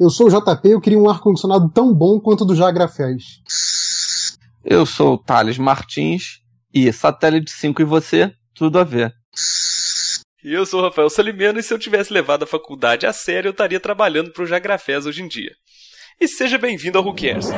Eu sou o JP e eu queria um ar-condicionado tão bom quanto o do Jagra fez. Eu sou o Thales Martins e Satélite 5 e você, tudo a ver. E eu sou o Rafael Salimeno e se eu tivesse levado a faculdade a sério, eu estaria trabalhando para o Jagrafés hoje em dia. E seja bem-vindo ao Who Cares.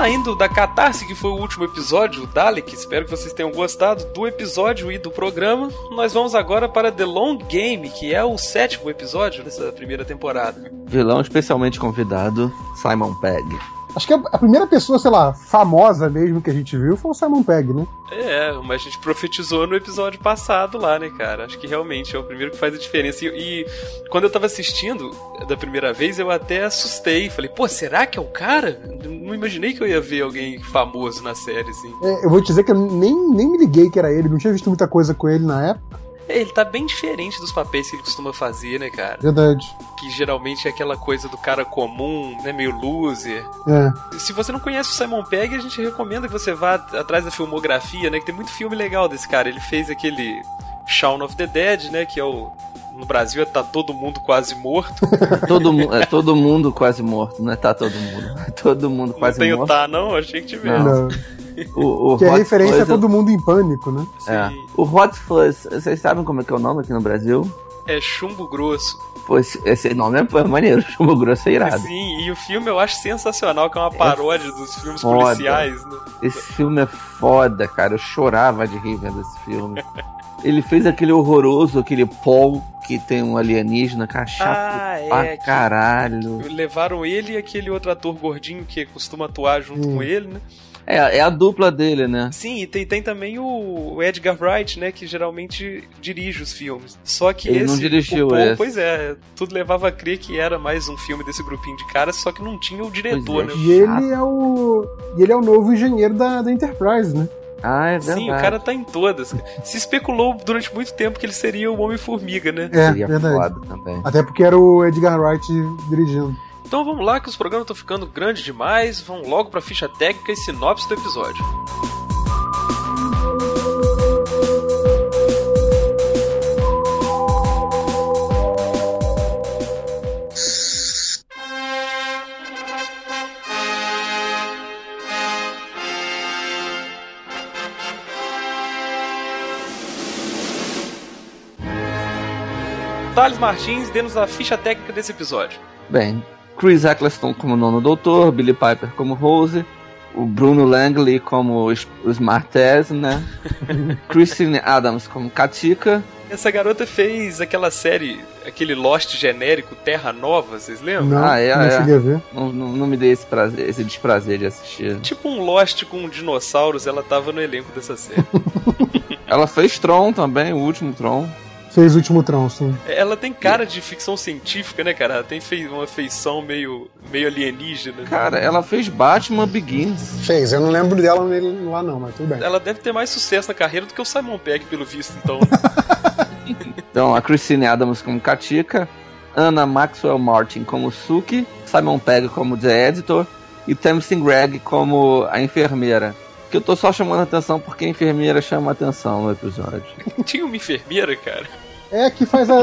Saindo da catarse que foi o último episódio, Dalek, espero que vocês tenham gostado do episódio e do programa. Nós vamos agora para The Long Game, que é o sétimo episódio dessa primeira temporada. Vilão especialmente convidado, Simon Pegg. Acho que a primeira pessoa, sei lá, famosa mesmo que a gente viu foi o Simon Pegg, né? É, mas a gente profetizou no episódio passado lá, né, cara? Acho que realmente é o primeiro que faz a diferença. E, e, quando eu tava assistindo da primeira vez, eu até assustei. Falei, pô, será que é o cara? Não imaginei que eu ia ver alguém famoso na série, assim. É, eu vou te dizer que eu nem, nem me liguei que era ele, não tinha visto muita coisa com ele na época. É, ele tá bem diferente dos papéis que ele costuma fazer, né, cara? Verdade. Que geralmente é aquela coisa do cara comum, né, meio loser. É. Se você não conhece o Simon Pegg, a gente recomenda que você vá atrás da filmografia, né, que tem muito filme legal desse cara. Ele fez aquele Shaun of the Dead, né, que é o no Brasil tá todo mundo quase morto. todo, mu é, todo mundo quase morto, não é tá todo mundo. Todo mundo quase não tem morto. o tá, não? Achei que tivesse. Não. O, o que é Hot referência Fuzz a todo mundo em pânico, né? É. Sim. O Hot Fuzz, vocês sabem como é que é o nome aqui no Brasil? É chumbo grosso. Pô, esse, nome é, é maneiro, Chumbo Grosso é irado. Sim, e o filme eu acho sensacional, que é uma paródia dos filmes foda. policiais, né? Esse filme é foda, cara. Eu chorava de rir vendo esse filme. Ele fez aquele horroroso, aquele Paul, que tem um alienígena, cara, chato Ah, é, pra que- caralho. Levaram ele e aquele outro ator gordinho que costuma atuar junto Hum. com ele, né? É, é a dupla dele, né? Sim, e tem, tem também o Edgar Wright, né? Que geralmente dirige os filmes. Só que Ele esse. não dirigiu o Paul, esse. Pois é, tudo levava a crer que era mais um filme desse grupinho de caras, só que não tinha o diretor, é. né? E ele é o. E ele é o novo engenheiro da, da Enterprise, né? Ah, é verdade. Sim, o cara tá em todas. Se especulou durante muito tempo que ele seria o Homem-Formiga, né? É, Seria verdade. foda também. Até porque era o Edgar Wright dirigindo. Então vamos lá, que os programas estão ficando grandes demais. Vamos logo pra ficha técnica e sinopse do episódio. Thales Martins, dê-nos a ficha técnica desse episódio. Bem, Chris Eccleston como nono doutor, Billy Piper como Rose, o Bruno Langley como o S- o Smartez, né? Christine Adams como Katika. Essa garota fez aquela série, aquele Lost genérico Terra Nova, vocês lembram? Não, Ah, é, não é. cheguei a ver. Não, não, não me dei esse, prazer, esse desprazer de assistir. Tipo um Lost com dinossauros, ela tava no elenco dessa série. Ela fez Tron também, o último Tron. Fez o último trão, sim. ela tem cara de ficção científica, né, cara? Ela tem fei- uma feição meio, meio alienígena. Cara, ela fez Batman Begins. Fez, eu não lembro dela nele lá não, mas tudo bem. Ela deve ter mais sucesso na carreira do que o Simon Pegg, pelo visto, então. Então, a Christine Adams como Katika, Anna Maxwell Martin como Suki, Simon Pegg como The Editor e Tamsin Gregg como a enfermeira. Que eu tô só chamando a atenção porque a enfermeira chama a atenção no episódio. Tinha uma enfermeira, cara. É que faz a,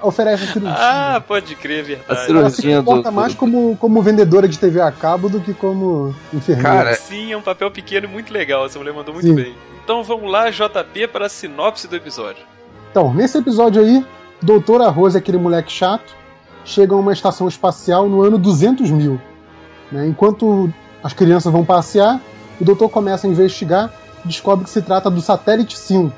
a- oferece a cirurgia. Ah, pode crer, é A verdade. cirurgia- Ela se comporta do- mais como, como vendedora de TV a cabo do que como enfermeira. Cara, Sim, é um papel pequeno e muito legal. Essa mulher mandou muito Sim. bem. Então vamos lá, JP, para a sinopse do episódio. Então, nesse episódio aí, Doutora Rose, aquele moleque chato, chega a uma estação espacial no ano 200 mil. né? Enquanto as crianças vão passear, o doutor começa a investigar e descobre que se trata do Satélite 5,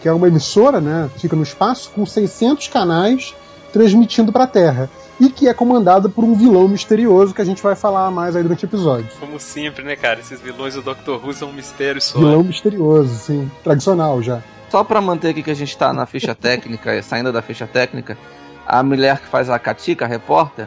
que é uma emissora, né, fica no espaço, com 600 canais transmitindo para a Terra. E que é comandada por um vilão misterioso que a gente vai falar mais aí durante o episódio. Como sempre, né, cara? Esses vilões do Doctor Who são um mistério só. Vilão misterioso, sim. Tradicional já. só pra manter aqui que a gente tá na ficha técnica, saindo da ficha técnica, a mulher que faz a Katika, a repórter,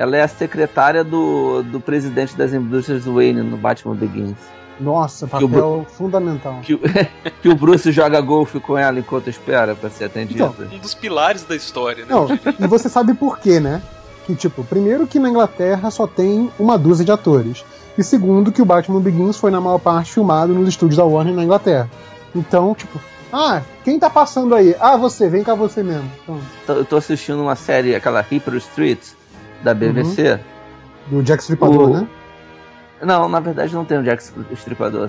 ela é a secretária do, do presidente das indústrias Wayne no Batman Begins. Nossa, papel fundamental. Que, o- que o Bruce joga golfe com ela enquanto espera pra ser atendida. Então, Um dos pilares da história, né? Não, e você sabe por quê, né? Que, tipo, primeiro que na Inglaterra só tem uma dúzia de atores. E segundo que o Batman Begins foi, na maior parte, filmado nos estúdios da Warner na Inglaterra. Então, tipo, ah, quem tá passando aí? Ah, você, vem cá você mesmo. Então, Eu tô assistindo uma série, aquela Hyper Street, da BBC. do Jack Stripador, O- né? Não, na verdade não tem o Jack Stripador.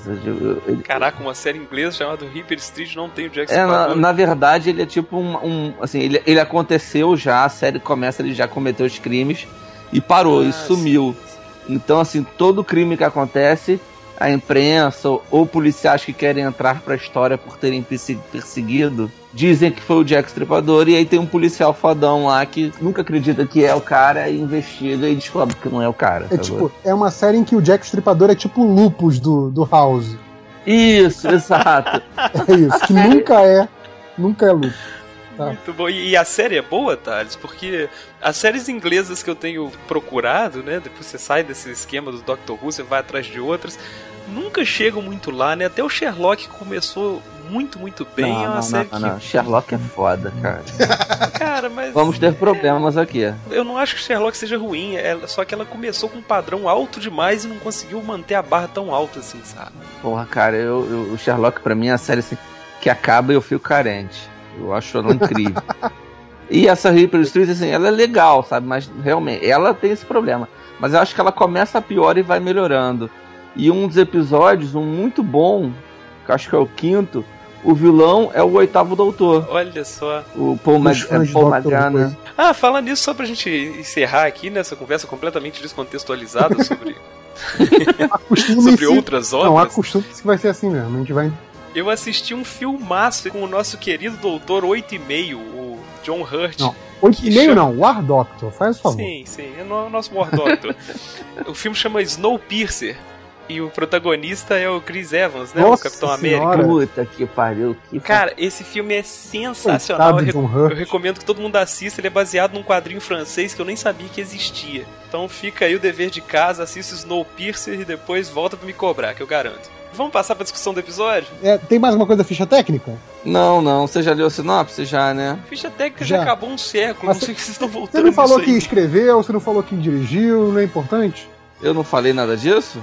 ele- Caraca, uma série inglesa chamada Hyper Street não tem o Jack É, na, Stripador. na verdade, ele é tipo um. um- assim, ele, ele aconteceu já, a série começa, ele já cometeu os crimes e parou, Ah, e sumiu. Então, assim, todo crime que acontece, a imprensa ou, ou policiais que querem entrar pra história por terem perse- perseguido, dizem que foi o Jack Stripador, e aí tem um policial fodão lá que nunca acredita que é o cara, e investiga e descobre que não é o cara. É sacou? tipo, é uma série em que o Jack Stripador é tipo o lupus do, do House. Isso, exato. É isso, que nunca é, nunca é lupus. tá. Muito bom. E e a série é boa, Thales? Porque as séries inglesas que eu tenho procurado, né? Depois você sai desse esquema do Doctor Who, você vai atrás de outras, nunca chegam muito lá, né? Até o Sherlock começou muito, muito bem. não, é uma não, série não, não. Sherlock é foda, cara. que. Cara, mas. Vamos ter problemas aqui. Eu não acho que Sherlock seja ruim, é só que ela começou com um padrão alto demais e não conseguiu manter a barra tão alta assim, sabe? Porra, cara, eu, eu- o Sherlock pra mim é a série assim, que acaba e eu fico carente. Eu acho ela incrível. e essa Reaper Street, assim, ela é legal, sabe? Mas realmente, ela tem esse problema. Mas eu acho que ela começa pior e vai melhorando. E um dos episódios, um muito bom, que acho que é o quinto, o vilão é o oitavo doutor. Olha só. O Paul, Mag de Paul Magana. Ah, fala nisso só pra gente encerrar aqui nessa conversa completamente descontextualizada sobre, sobre outras Não, obras. acostume-se que vai ser assim mesmo. A gente vai. Eu assisti um filmaço com o nosso querido doutor 8,5, o John Hurt. Não, e meio chama- não, War Doctor, faz o favor. Sim, sim, é o nosso War Doctor. o filme chama Snowpiercer. E o protagonista é o Chris Evans, né? Nossa o Capitão Senhora. América. Puta que pariu. Que Cara, esse filme é sensacional. Eu, re- eu recomendo que todo mundo assista. Ele é baseado num quadrinho francês que eu nem sabia que existia. Então fica aí o dever de casa, assista Snowpiercer e depois volta pra me cobrar, que eu garanto. Vamos passar pra discussão do episódio? É, tem mais uma coisa da ficha técnica? Não, não. Você já leu a sinopse? Já, né? Ficha técnica já, Já. acabou um século, Mas não sei o que vocês estão Você voltando não falou nisso que aí. escreveu, você não falou que dirigiu, não é importante? Eu não falei nada disso?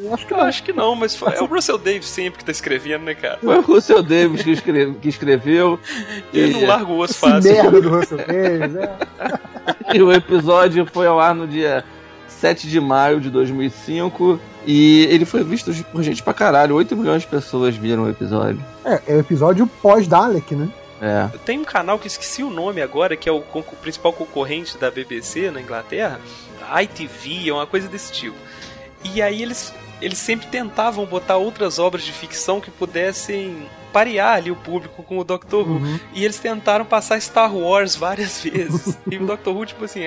Eu acho que Eu não. acho que não, mas é o Russell Davis sempre que tá escrevendo, né, cara? Foi o Russell Davis que, escreve- que escreveu. Ele não E, larga o osso fácil. merda do Russell Davis, é. e o episódio foi ao ar no dia 7 de maio de 2005. E ele foi visto por gente pra caralho. 8 milhões de pessoas viram o episódio. É, é o episódio pós-Dalek, né? É. Tem um canal que esqueci o nome agora, que é o con- principal concorrente da BBC na Inglaterra, a ITV, é uma coisa desse tipo. E aí eles, eles sempre tentavam botar outras obras de ficção que pudessem parear ali o público com o Doctor Who. Uhum. E eles tentaram passar Star Wars várias vezes. e o Doctor Who, tipo assim,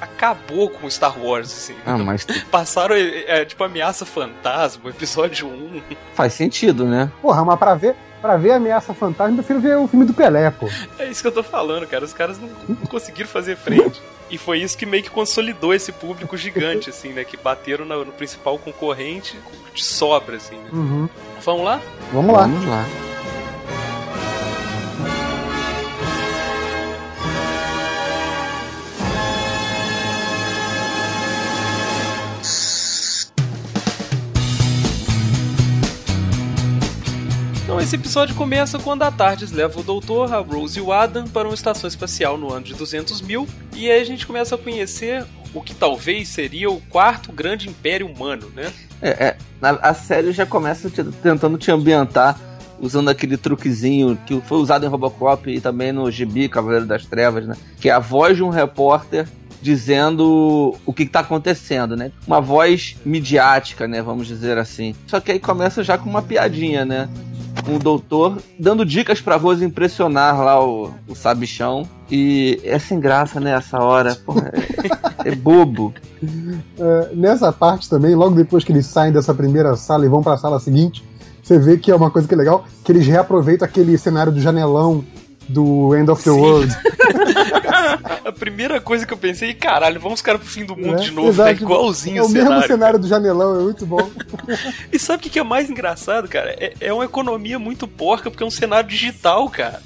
acabou com Star Wars, assim. Ah, mas Passaram, é, é, tipo, Ameaça Fantasma, episódio 1. faz sentido, né? Porra, mas pra ver, pra ver Ameaça Fantasma, eu prefiro ver o filme do Pelé, pô. É isso que eu tô falando, cara. Os caras não, não conseguiram fazer frente. E foi isso que meio que consolidou esse público gigante, assim, né? Que bateram no, no principal concorrente de sobra, assim, né? Uhum. Vamos lá? Vamos lá. Vamos lá. Então esse episódio começa quando a Tardes leva o Doutor, a Rose e o Adam para uma estação espacial no ano de 200 mil. E aí a gente começa a conhecer o que talvez seria o quarto grande império humano, né? É, é, a, a série já começa te- tentando te ambientar usando aquele truquezinho que foi usado em Robocop e também no Gibi Cavaleiro das Trevas, né? Que é a voz de um repórter dizendo o que está acontecendo, né? Uma voz midiática, né? Vamos dizer assim. Só que aí começa já com uma piadinha, né? Com o doutor dando dicas pra Rose impressionar lá o, o sabichão. E é sem graça, né? Essa hora. Porra, é, é bobo. É, nessa parte também, logo depois que eles saem dessa primeira sala e vão pra sala seguinte, você vê que é uma coisa que é legal, que eles reaproveitam aquele cenário do janelão do End of the Sim. World. a primeira coisa que eu pensei, caralho, vamos ficar pro fim do mundo é, de novo, exato, tá igualzinho é o, cenário, mesmo cenário do janelão, é muito bom. e sabe o que é mais engraçado, cara? É, é uma economia muito porca, porque é um cenário digital, cara.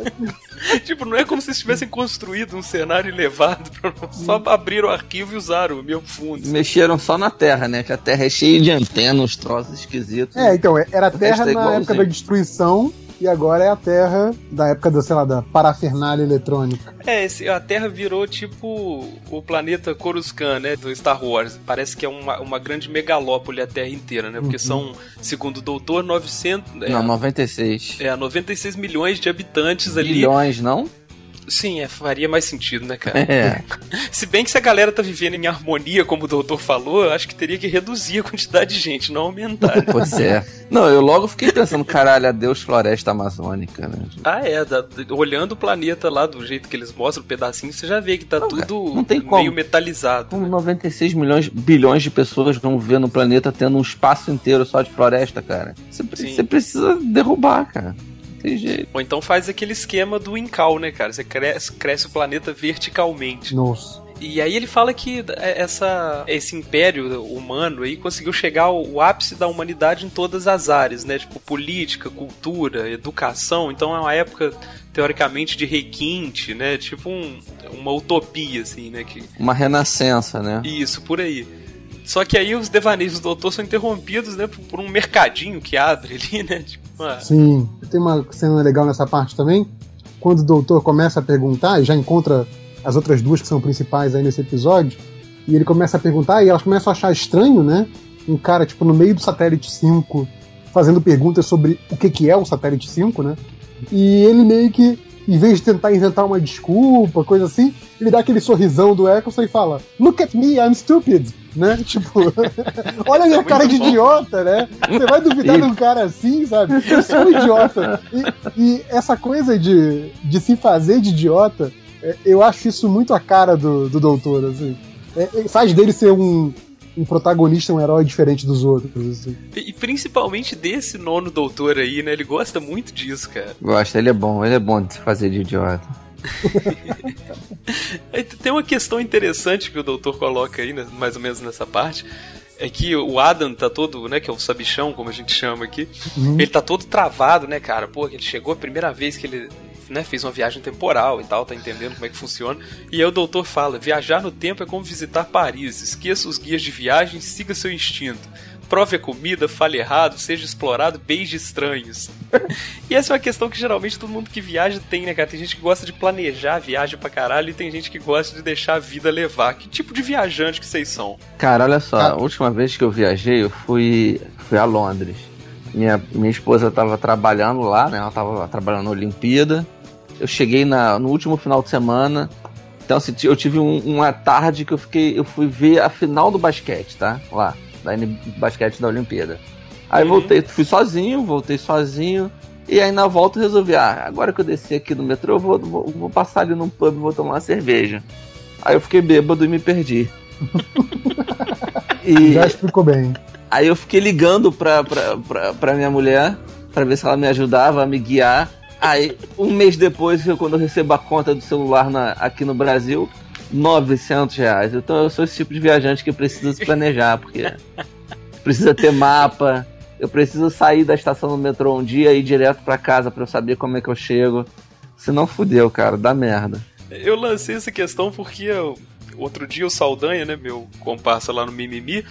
tipo, não é como se tivessem construído um cenário elevado, só abriram o arquivo e usaram o meu fundo. Mexeram só na Terra, né? Que a Terra é cheia de antenas, troços esquisitos. É, então, era a Terra é na época da destruição e agora é a Terra da época da, sei lá, da parafernália eletrônica. É, esse, a Terra virou tipo o planeta Coruscant, né, do Star Wars. Parece que é uma, uma grande megalópole a Terra inteira, né? Porque uhum. são, segundo o doutor, 900... É, não, 96. É, 96 milhões de habitantes ali. Milhões, não? Sim, é, faria mais sentido, né, cara? É. se bem que se a galera tá vivendo em harmonia, como o doutor falou, eu acho que teria que reduzir a quantidade de gente, não aumentar. pois é. Não, eu logo fiquei pensando, caralho, adeus floresta amazônica, né? Ah, é. Da, olhando o planeta lá do jeito que eles mostram, o pedacinho, você já vê que tá não, tudo não tem meio metalizado. Como 96 milhões, bilhões de pessoas vão ver no planeta tendo um espaço inteiro só de floresta, cara. Você, você precisa derrubar, cara tem jeito. Ou então faz aquele esquema do Incal, né, cara? Você cresce, cresce o planeta verticalmente. Nossa. E aí ele fala que essa, esse império humano aí conseguiu chegar ao ápice da humanidade em todas as áreas, né? Tipo, política, cultura, educação. Então é uma época, teoricamente, de requinte, né? Tipo um, uma utopia, assim, né? Que... Uma renascença, né? Isso, por aí. Só que aí os devaneios do doutor são interrompidos, né, por um mercadinho que abre ali, né? Tipo, uma... Sim, tem uma cena legal nessa parte também. Quando o doutor começa a perguntar e já encontra as outras duas que são principais aí nesse episódio, e ele começa a perguntar e elas começam a achar estranho, né? Um cara, tipo, no meio do satélite 5, fazendo perguntas sobre o que, que é o satélite 5, né? E ele meio que, em vez de tentar inventar uma desculpa, coisa assim, ele dá aquele sorrisão do Eccleston e fala: Look at me, I'm stupid né? Tipo, olha a minha é cara de bom. idiota, né? Você vai duvidar de um cara assim, sabe? Eu sou um idiota. E, e, essa coisa de, de se fazer de idiota, é, eu acho isso muito a cara do, do doutor, assim. É, é, faz dele ser um, um protagonista, um herói diferente dos outros. Assim. E, e, principalmente desse nono doutor aí, né? Ele gosta muito disso, cara. Gosta, ele é bom, ele é bom de se fazer de idiota. Tem uma questão interessante que o doutor coloca aí, né, mais ou menos nessa parte. É que o Adam tá todo, né, que é o sabichão, como a gente chama aqui, uhum. ele tá todo travado, né, cara? Pô, ele chegou a primeira vez que ele né, fez uma viagem temporal e tal, tá entendendo como é que funciona. E aí o doutor fala: viajar no tempo é como visitar Paris. Esqueça os guias de viagem, siga seu instinto prove a comida, fale errado, seja explorado, beije estranhos. e essa é uma questão que geralmente todo mundo que viaja tem, né, cara? Tem gente que gosta de planejar a viagem pra caralho e tem gente que gosta de deixar a vida levar. Que tipo de viajante que vocês são? Cara, olha só, a última vez que eu viajei, eu fui, fui a Londres. Minha, minha esposa tava trabalhando lá, né? Ela tava trabalhando na Olimpíada. Eu cheguei na, no último final de semana. Então, assim, eu tive um, uma tarde que eu fiquei. Eu fui ver a final do basquete, tá? Lá da basquete da Olimpíada. Aí uhum. voltei, fui sozinho, voltei sozinho. E aí na volta resolvi, ah, agora que eu desci aqui no metrô, eu vou, vou, vou passar ali num pub e vou tomar uma cerveja. Aí eu fiquei bêbado e me perdi. e Já explicou bem. Aí eu fiquei ligando pra, pra, pra, pra minha mulher para ver se ela me ajudava a me guiar. Aí, um mês depois, quando eu recebo a conta do celular na, aqui no Brasil, 900 reais. Então eu sou esse tipo de viajante que precisa se planejar, porque precisa ter mapa, eu preciso sair da estação do metrô um dia e ir direto para casa para eu saber como é que eu chego. Senão fudeu, cara, dá merda. Eu lancei essa questão porque eu, outro dia o Saldanha, né, meu comparsa lá no Mimimi,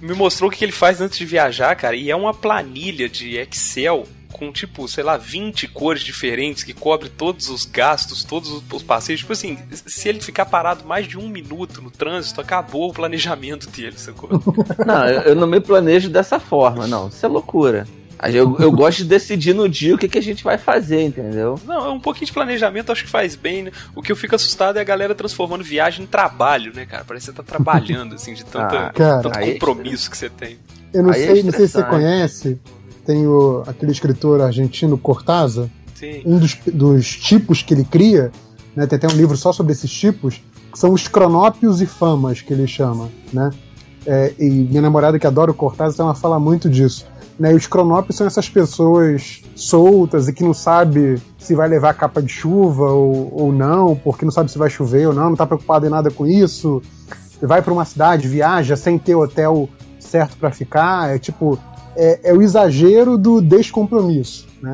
me mostrou o que ele faz antes de viajar, cara, e é uma planilha de Excel com, tipo, sei lá, 20 cores diferentes que cobre todos os gastos, todos os passeios. Tipo assim, se ele ficar parado mais de um minuto no trânsito, acabou o planejamento dele, sacou? Não, eu não me planejo dessa forma, não. Isso é loucura. Eu, eu gosto de decidir no dia o que, que a gente vai fazer, entendeu? Não, é um pouquinho de planejamento, acho que faz bem, né? O que eu fico assustado é a galera transformando viagem em trabalho, né, cara? Parece que você tá trabalhando, assim, de tanta, ah, cara, tanto é compromisso é... que você tem. Eu não aí sei, é não sei se você conhece, tem o, aquele escritor argentino Cortázar. Sim. Um dos, dos tipos que ele cria, né, tem até um livro só sobre esses tipos, que são os cronópios e famas, que ele chama. Né? É, e minha namorada, que adora o Cortázar, ela fala muito disso. Né? E os cronópios são essas pessoas soltas e que não sabe se vai levar capa de chuva ou, ou não, porque não sabe se vai chover ou não, não tá preocupado em nada com isso. Vai para uma cidade, viaja sem ter hotel certo para ficar. É tipo, é, é, o exagero do descompromisso, né?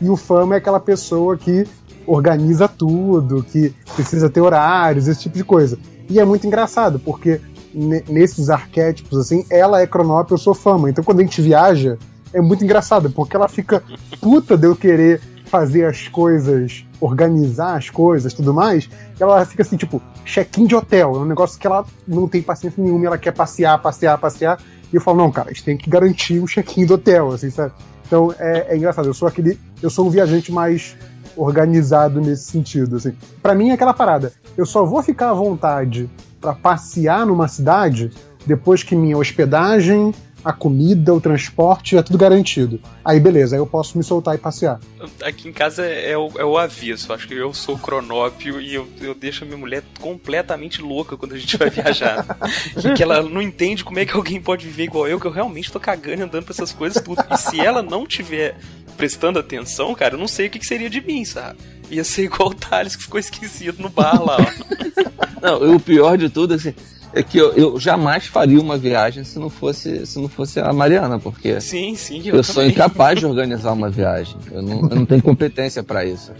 E o fama é aquela pessoa que organiza tudo, que precisa ter horários, esse tipo de coisa. E é muito engraçado, porque nesses arquétipos, assim, ela é cronópio, eu sou fama. Então quando a gente viaja, é muito engraçado, porque ela fica puta de eu querer fazer as coisas, organizar as coisas tudo mais, ela fica assim, tipo, check-in de hotel. É um negócio que ela não tem paciência nenhuma, ela quer passear, passear, passear. E eu falo, não, cara, a gente tem que garantir o check-in do hotel, assim, sabe? Então é, é, engraçado, eu sou aquele. Eu sou um viajante mais organizado nesse sentido, assim. Para mim é aquela parada. Eu só vou ficar à vontade para passear numa cidade depois que minha hospedagem, a comida, o transporte, é tudo garantido. Aí beleza, aí eu posso me soltar e passear. Aqui em casa é, é, o, é o aviso. Acho que eu sou cronópio e eu, eu deixo a minha mulher completamente louca quando a gente vai viajar. e que ela não entende como é que alguém pode viver igual eu, que eu realmente tô cagando andando pra essas coisas tudo. E se ela não tiver prestando atenção, cara, eu não sei o que, que seria de mim, sabe? Ia ser igual o Thales que ficou esquisito no bar lá, ó. Não, o pior de tudo, assim, é que eu, eu, jamais faria uma viagem se não fosse se não fosse a Mariana, porque sim, sim, eu, eu sou incapaz de organizar uma viagem. Eu não, eu não tenho competência para isso.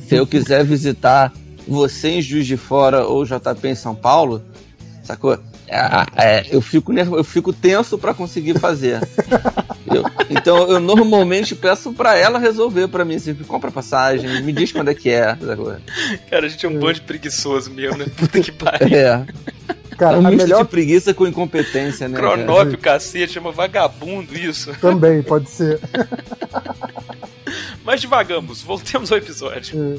Se eu quiser visitar você em Juiz de Fora ou JP em São Paulo, sacou? É, é, eu, fico, eu fico tenso para conseguir fazer. Eu, então eu normalmente peço para ela resolver para mim, assim, compra passagem, me diz quando é que é. Cara, a gente é um bando de preguiçoso mesmo, né? Puta que pariu. É. Cara, um a melhor de preguiça com incompetência, né? Cronópio, cacete, chama vagabundo isso. Também, pode ser. Mas devagamos, voltemos ao episódio. É.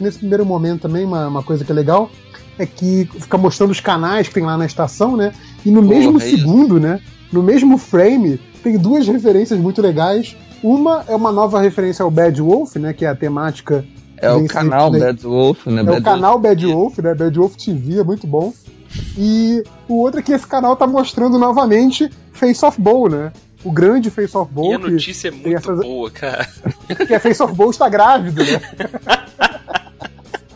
Nesse primeiro momento também, uma, uma coisa que é legal é que fica mostrando os canais que tem lá na estação, né? E no Porra, mesmo é segundo, né? No mesmo frame, tem duas referências muito legais. Uma é uma nova referência ao Bad Wolf, né? Que é a temática. É o canal Bad Wolf, né? É Bad o canal Bad Wolf, né? Bad Wolf TV, é muito bom. E o outro é que esse canal tá mostrando novamente Face of Bowl, né? O grande Face of Bowl. E a notícia é muito essas... boa, cara. que a Face of Bowl está grávida, né?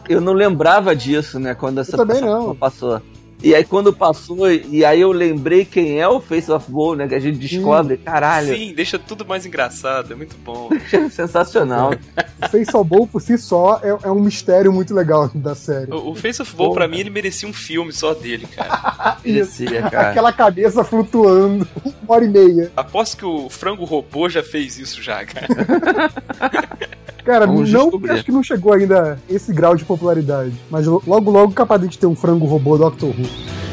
Eu não lembrava disso, né? Quando essa eu também não. passou. E aí quando passou, e aí eu lembrei quem é o Face of Gold, né? Que a gente descobre, Sim. caralho. Sim, deixa tudo mais engraçado, é muito bom. Sensacional. o Face of Gold por si só é, é, um mistério muito legal da série. O, o Face of Gold, pra mim, ele merecia um filme só dele, cara. merecia, cara. Aquela cabeça flutuando, uma hora e meia. Aposto que o frango robô já fez isso já, cara. Cara, Vamos não, descobrir. acho que não chegou ainda esse grau de popularidade. Mas logo, logo capaz de ter um frango robô Doctor Who.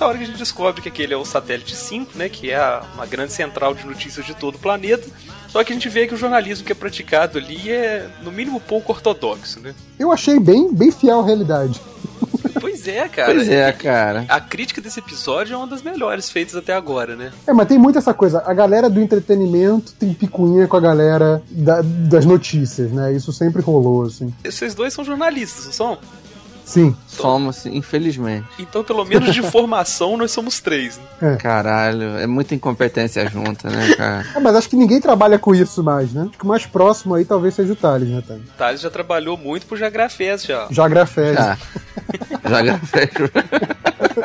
Nessa hora que a gente descobre que aquele é o satélite 5, né, que é uma grande central de notícias de todo o planeta. Só que a gente vê que o jornalismo que é praticado ali é, no mínimo, pouco ortodoxo, né? Eu achei bem, bem fiel à realidade. Pois é, cara. Pois é, cara. A crítica desse episódio é uma das melhores feitas até agora, né? É, mas tem muito essa coisa. A galera do entretenimento tem picuinha com a galera da, das notícias, né? Isso sempre rolou, assim. Esses dois são jornalistas, não são? Sim. Somos, infelizmente. Então, pelo menos de formação, nós somos três. Né? É. Caralho, é muita incompetência junta, né, cara? É, mas acho que ninguém trabalha com isso mais, né? Acho que o mais próximo aí talvez seja o Thales, né, Thales? O Thales já trabalhou muito pro Jagrafés já. Jagrafés. Já. Jagrafés.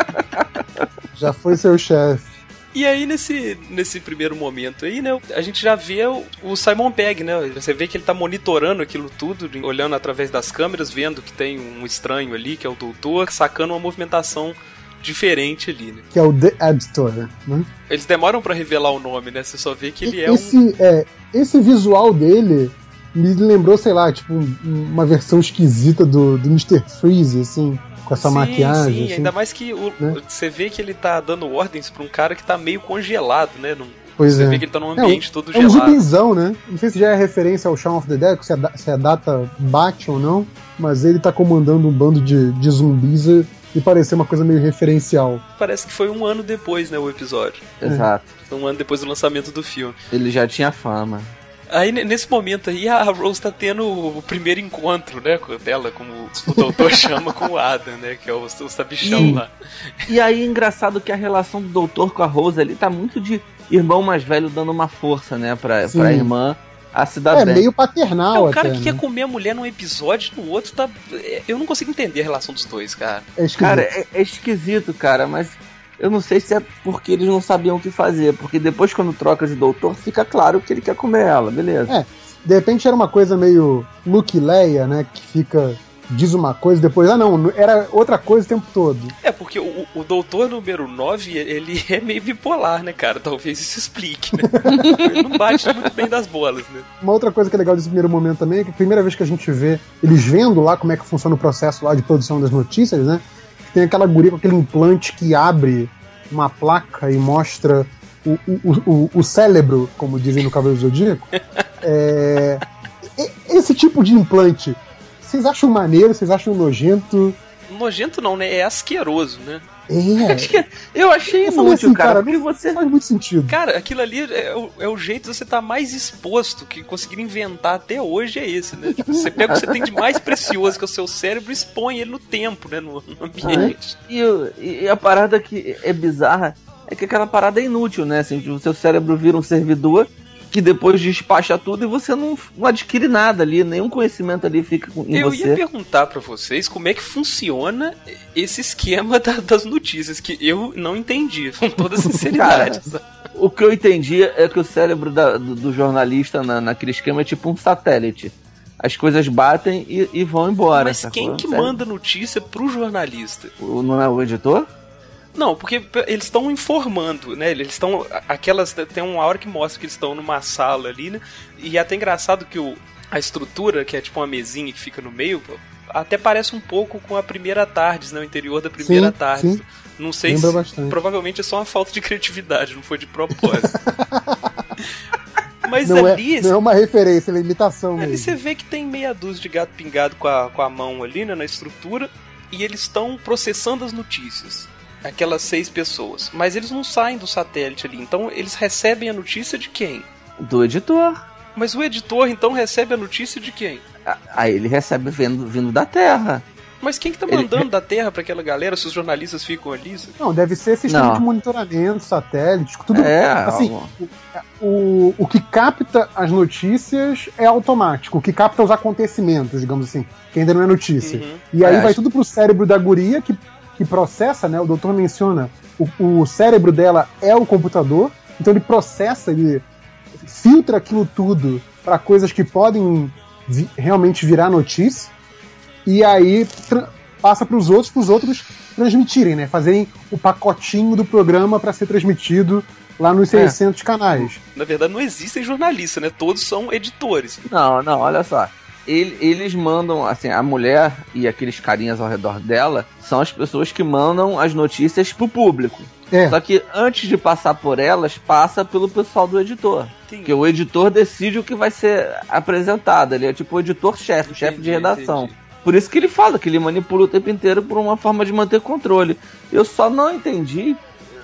já foi seu chefe. E aí, nesse, nesse primeiro momento aí, né, a gente já vê o, o, Simon Pegg, né? Você vê que ele tá monitorando aquilo tudo, olhando através das câmeras, vendo que tem um estranho ali, que é o doutor, sacando uma movimentação diferente ali, né? Que é o The Editor, né? Eles demoram para revelar o nome, né? Você só vê que ele é esse, um... É, esse visual dele me lembrou, sei lá, tipo, uma versão esquisita do, do Mr. Freeze, assim com essa sim, maquiagem. Sim, assim. ainda mais que o, né? você vê que ele tá dando ordens pra um cara que tá meio congelado, né? Num, pois você é. vê que ele tá num ambiente é, todo é gelado. É um zumbizão, né? Não sei se já é referência ao Shaun of the Dead, se a, se a data bate ou não, mas ele tá comandando um bando de, de zumbis e parecer uma coisa meio referencial. Parece que foi um ano depois, né, o episódio. Exato. Um ano depois do lançamento do filme. Ele já tinha fama. Aí nesse momento aí a Rose tá tendo o primeiro encontro, né, dela, como o doutor chama com o Adam, né, que é o, o sabichão E- lá. E aí, engraçado que a relação do doutor com a Rose ali tá muito de irmão mais velho dando uma força, né, pra, Sim. pra irmã a dar É, meio É paternal o cara até, que né? quer comer a mulher num episódio, no outro tá. é, Eu não consigo entender a relação dos dois, cara. É esquisito. Cara, é, é esquisito, cara, mas eu não sei se é porque eles não sabiam o que fazer, porque depois quando troca de doutor, fica claro que ele quer comer ela, beleza. É. De repente era uma coisa meio Luke Leia, né? Que fica. Diz uma coisa depois. Ah, não, era outra coisa o tempo todo. É, porque o, o doutor número 9, ele é meio bipolar, né, cara? Talvez isso explique, né? ele não bate muito bem das bolas, né? Uma outra coisa que é legal desse primeiro momento também é que a primeira vez que a gente vê eles vendo lá como é que funciona o processo lá de produção das notícias, né? Tem aquela guria com aquele implante que abre uma placa e mostra o, o, o, o cérebro, como dizem no Cavaleiro do Zodíaco. É, esse tipo de implante, vocês acham maneiro? Vocês acham nojento? Nojento não, né? É asqueroso, né? É, eu achei Eu inútil, assim, cara, cara, você. faz muito sentido. Cara, aquilo ali é o, é o jeito de você estar mais exposto que conseguiram inventar até hoje é esse, né? Tipo, você pega o que você tem de mais precioso, que é o seu cérebro, e expõe ele no tempo, né? No, no ambiente. E, o- e a parada que é bizarra é que aquela parada é inútil, né? Assim, o seu cérebro vira um servidor que depois despacha tudo e você não, não adquire nada ali, nenhum conhecimento ali fica com- em Eu você. ia perguntar pra vocês como é que funciona esse esquema da- das notícias, que eu não entendi, com toda sinceridade. O que eu entendi é que o cérebro da- do, do jornalista na, naquele esquema é tipo um satélite. As coisas batem e, e vão embora. Mas quem que Sério. manda notícia pro jornalista? O- Não é o editor? Não, porque eles estão informando, né? Eles estão. Aquelas. Tem uma hora que mostra que eles estão numa sala ali, né? E é até engraçado que o, a estrutura, que é tipo uma mesinha que fica no meio, até parece um pouco com a primeira tarde, né? O interior da primeira Sim, tarde. sim. Não sei Lembra se. bastante. Provavelmente é só uma falta de criatividade, não foi de propósito. Mas Não é, ali. não é uma referência, é imitação Ali mesmo. você vê que tem meia dúzia de gato pingado com a, com a mão ali, né, na estrutura, e eles estão processando as notícias. Aquelas seis pessoas. Mas eles não saem do satélite ali, então eles recebem a notícia de quem? Do editor. Mas o editor então recebe a notícia de quem? A- Aí ele recebe vindo, vindo da Terra. Mas quem que tá Ele- mandando da Terra pra aquela galera se os jornalistas ficam ali? sabe? Não, deve ser sistema Não. de monitoramento, satélite, tudo. É, assim, ó, o, o que capta as notícias é automático, o que capta os acontecimentos, digamos assim, que ainda não é notícia. Uhum. E aí É, vai acho- tudo pro cérebro da guria que, que processa, né? O doutor menciona, o, o cérebro dela é o computador, então ele processa, ele filtra aquilo tudo para coisas que podem vi- realmente virar notícia, e aí passa para os outros, para os outros transmitirem, né? Fazerem o pacotinho do programa para ser transmitido lá nos É. 600 canais. Na verdade, não existem jornalistas, né? Todos são editores. Não, não, olha só. Ele- eles mandam, assim, a mulher e aqueles carinhas ao redor dela são as pessoas que mandam as notícias pro público. É, Só que antes de passar por elas, passa pelo pessoal do editor. Entendi. Porque o editor decide o que vai ser apresentado. Ele é tipo o editor-chefe, o chefe de redação. entendi. Por isso que ele fala que ele manipula o tempo inteiro por uma forma de manter controle. Eu só não entendi.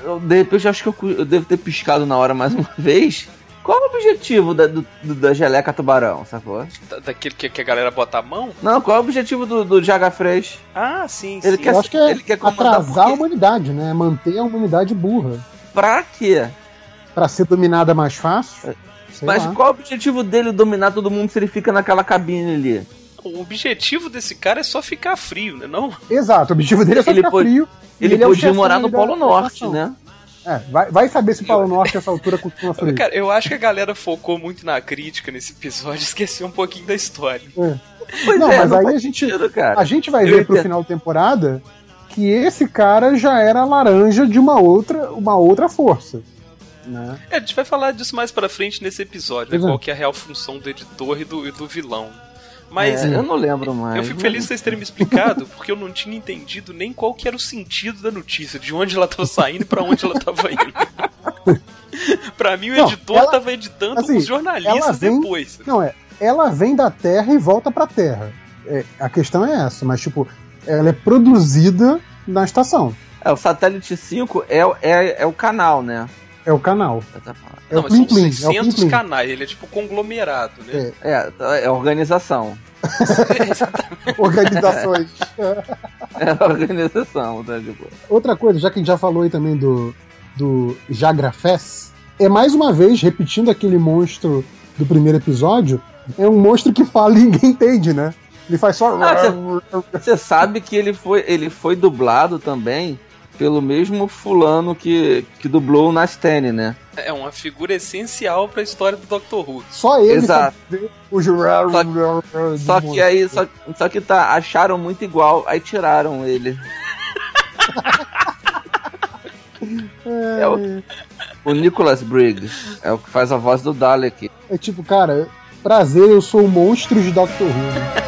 Eu, de repente, acho que eu, eu devo ter piscado na hora mais uma vez. Qual é o objetivo da, do- do- da geleca tubarão, sacou? Da- Daquele que, que a galera bota a mão? Não, qual é o objetivo do, do Jaga Fresh? Ah, sim, Ele sim. quer- eu acho que é ele quer atrasar a humanidade, né? Manter a humanidade burra. Pra quê? Pra ser dominada mais fácil. Sei Mas lá. qual é o objetivo dele dominar todo mundo se ele fica naquela cabine ali? O objetivo desse cara é só ficar frio, né? Não? Exato, o objetivo dele é só Ele ficar pode- frio. e Ele, é podia chefão morar no Polo Norte, né? É, vai, vai saber se o Polo Norte nessa altura continua frio. Cara, eu acho que a galera focou muito na crítica nesse episódio e esqueceu um pouquinho da história. É. Pois Não, é, mas não aí a gente- sentido, cara. A gente vai Eu ver pro entendo. final da temporada que esse cara já era laranja de uma outra, uma outra força. Né? É, a gente vai falar disso mais pra frente nesse episódio, né? Qual que é a real função do editor e do, e do vilão. Mas É, eu não lembro mais. eu fico feliz de vocês terem me explicado, porque eu não tinha entendido nem qual que era o sentido da notícia, de onde ela tava saindo e pra onde ela tava indo. pra mim, o Não, editor ela- tava editando assim, os ela jornalistas vem- depois. Não, é. Ela vem da Terra e volta pra Terra. É, a questão é essa, mas tipo, ela é produzida na estação. É, o satélite 5 é, é, é o canal, né? É o canal. É não, o Plim Plim. É o Plim canais, ele é tipo conglomerado, né? É, é, é organização. Organizações. É organização, tá? Tipo. Outra coisa, já que a gente já falou aí também do, do Jagrafés, é mais uma vez, repetindo aquele monstro do primeiro episódio, é um monstro que fala e ninguém entende, né? Ele faz só. Você ah, sabe que ele foi, ele foi dublado também pelo mesmo fulano que, que dublou o Nastene, né? É uma figura essencial para a história do Doctor Who. Só ele Exato. o só, só que aí só, só que tá acharam muito igual, aí tiraram ele. é o, o Nicholas Briggs é o que faz a voz do Dalek. É tipo, cara, prazer, eu sou o monstro de Doctor Who.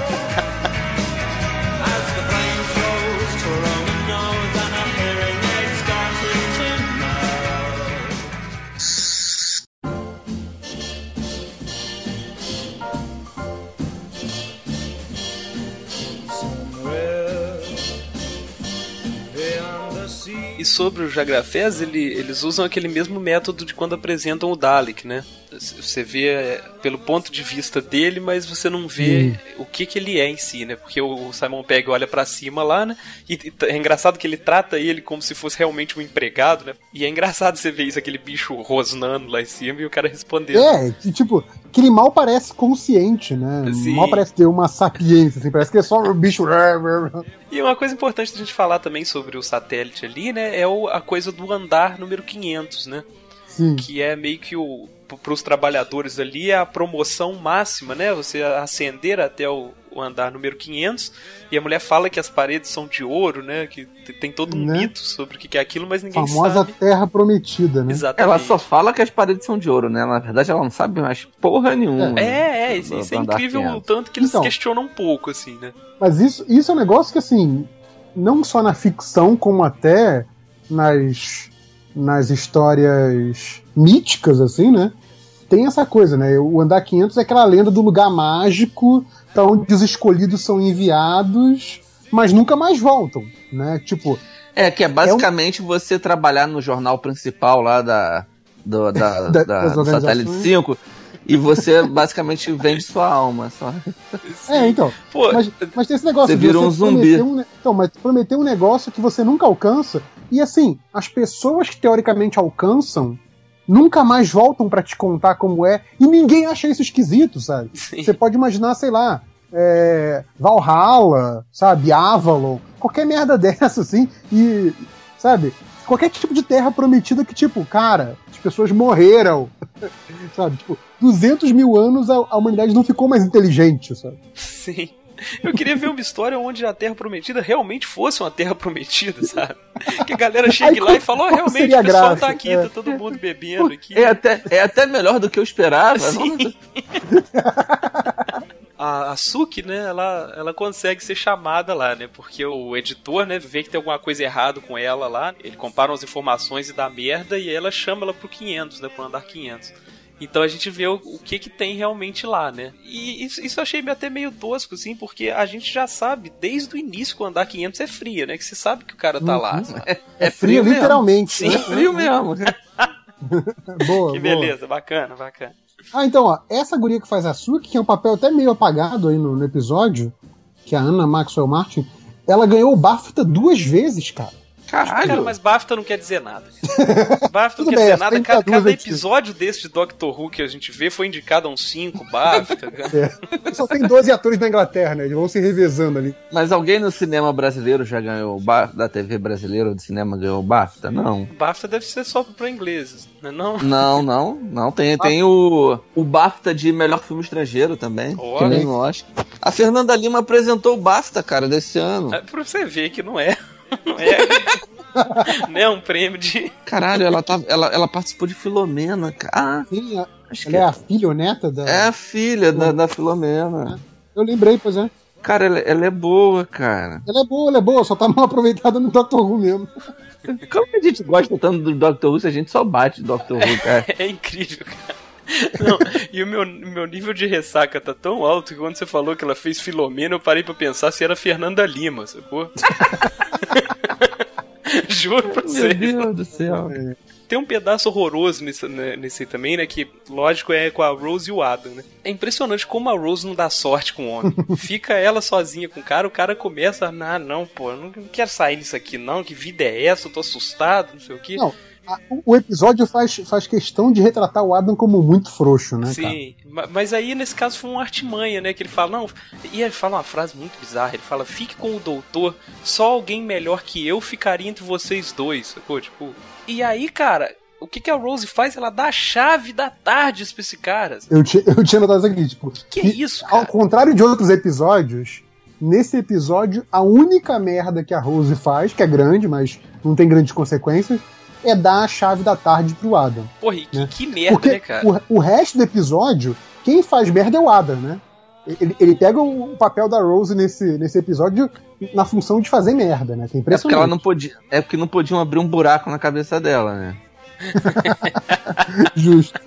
Sobre o Jagrafés, ele, eles usam aquele mesmo método de quando apresentam o Dalek, né? Você vê é, pelo ponto de vista dele, mas você não vê hum. o que, que ele é em si, né? Porque o Simon Pegg olha para cima lá, né? E é engraçado que ele trata ele como se fosse realmente um empregado, né? E é engraçado você ver isso, aquele bicho rosnando lá em cima e o cara respondendo. É, que tipo, que ele mal parece consciente, né? Sim. Mal parece ter uma sapiência, assim, parece que é só um bicho. E uma coisa importante da gente falar também sobre o satélite ali, né? É a coisa do andar número 500, né? Sim. Que é meio que o para os trabalhadores ali é a promoção máxima, né? Você ascender até o, o, andar número 500 e a mulher fala que as paredes são de ouro, né? Que tem todo um né? mito sobre o que é aquilo, mas ninguém Famosa sabe. Terra Prometida, né? Exatamente. Ela só fala que as paredes são de ouro, né? Na verdade, ela não sabe mais porra nenhuma. É, é, isso, isso é incrível o tanto que eles então, questionam um pouco, assim, né? Mas isso, isso é um negócio que, assim, não só na ficção, como até nas nas histórias míticas, assim, né? Tem essa coisa, né? O Andar 500 é aquela lenda do lugar mágico, para onde os escolhidos são enviados, mas nunca mais voltam, né? Tipo. É, que é basicamente é um... você trabalhar no jornal principal lá da, do, da, da, da do Satélite 5 e você basicamente vende sua alma. Só. É, então. Pô, mas, mas tem esse negócio você vira um zumbi. Um, então, mas prometer um negócio que você nunca alcança. E assim, as pessoas que teoricamente alcançam nunca mais voltam para te contar como é. E ninguém acha isso esquisito, sabe? Sim. Você pode imaginar, sei lá, é, Valhalla, sabe? Avalon, qualquer merda dessa, assim. E, sabe? Qualquer tipo de terra prometida que, tipo, cara, as pessoas morreram. sabe? Tipo, 200 mil anos a, a humanidade não ficou mais inteligente, sabe? Sim. Eu queria ver uma história onde a Terra Prometida realmente fosse uma Terra Prometida, sabe? Que a galera chegue lá e falou, oh, realmente, o pessoal tá aqui, é. tá todo mundo bebendo aqui. É até, é até melhor do que eu esperava. Sim. a, a Suki, né, ela, ela consegue ser chamada lá, né? Porque o editor, né, vê que tem alguma coisa errada com ela lá, ele compara as informações e dá merda, e ela chama ela pro 500, né, pro andar 500. Então a gente vê o, o, que que tem realmente lá, né? E isso, isso eu achei até meio tosco, assim, porque a gente já sabe desde o início que o andar 500 é fria, né? Que você sabe que o cara tá uhum. lá. É, é, frio, frio literalmente. Sim, né? é frio mesmo. boa, que beleza, boa. bacana, bacana. Ah, então, ó, essa guria que faz a Suki, que é um papel até meio apagado aí no, no episódio, que é a Anna Maxwell Martin, ela ganhou o BAFTA duas vezes, cara. Caralho. Cara, mas BAFTA não quer dizer nada. BAFTA não quer bem, dizer nada. Cada, cada episódio desse de Doctor Who que a gente vê foi indicado a uns 5 BAFTA. É. Só tem 12 atores da Inglaterra, né? Eles vão se revezando ali. Mas alguém no cinema brasileiro já ganhou o BAFTA? Da TV brasileira ou do cinema ganhou o BAFTA? Não. BAFTA deve ser só para ingleses, né? Não, não, não. não. Tem, tem o, o BAFTA de melhor filme estrangeiro também. Olha. Que nem Oscar. A Fernanda Lima apresentou o BAFTA, cara, desse ano. É pra você ver que não é. Não é, não é um prêmio de. Caralho, ela, tá, ela, ela participou de Filomena, cara. Ah, Sim, a, ela é, é a filha ou neta da. É a filha da, da Filomena. Eu lembrei, pois é. Cara, ela, ela, é boa, cara. Ela é boa, ela é boa, só tá mal aproveitada no Doctor Who mesmo. Como que a gente gosta tanto do Doctor Who se a gente só bate do Doctor Who, cara? É, é incrível, cara. Não, e o meu, meu nível de ressaca tá tão alto que quando você falou que ela fez Filomena, eu parei pra pensar se era Fernanda Lima, sacou? Juro pra Meu você. Deus do céu. Tem um pedaço horroroso nesse, né, nesse aí também, né? Que, lógico, é com a Rose e o Adam, né? É impressionante como a Rose não dá sorte com o homem. Fica ela sozinha com o cara, o cara começa, ah, não, pô, eu não quero sair nisso aqui, não. Que vida é essa? Eu tô assustado, não sei o quê. Não, a- o episódio faz, faz questão de retratar o Adam como muito frouxo, né, cara? Sim, ma- mas aí nesse caso foi uma artimanha, né? Que ele fala, não. E ele fala uma frase muito bizarra. Ele fala: fique com o doutor, só alguém melhor que eu ficaria entre vocês dois, sacou? Tipo. E aí, cara, o que, que a Rose faz? Ela dá a chave da tarde pra esse cara. Eu, ti- eu tinha notado isso aqui, tipo. Que é isso, Ao cara? contrário de outros episódios, nesse episódio, a única merda que a Rose faz, que é grande, mas não tem grandes consequências, é dar a chave da tarde pro Adam. Porra, e que, né? que merda, Porque né, cara? o, o resto do episódio, quem faz merda é o Adam, né? Ele, ele pega o papel da Rose nesse, nesse episódio na função de fazer merda, né? Que é É porque ela não podia. É porque não podiam abrir um buraco na cabeça dela, né? Justo.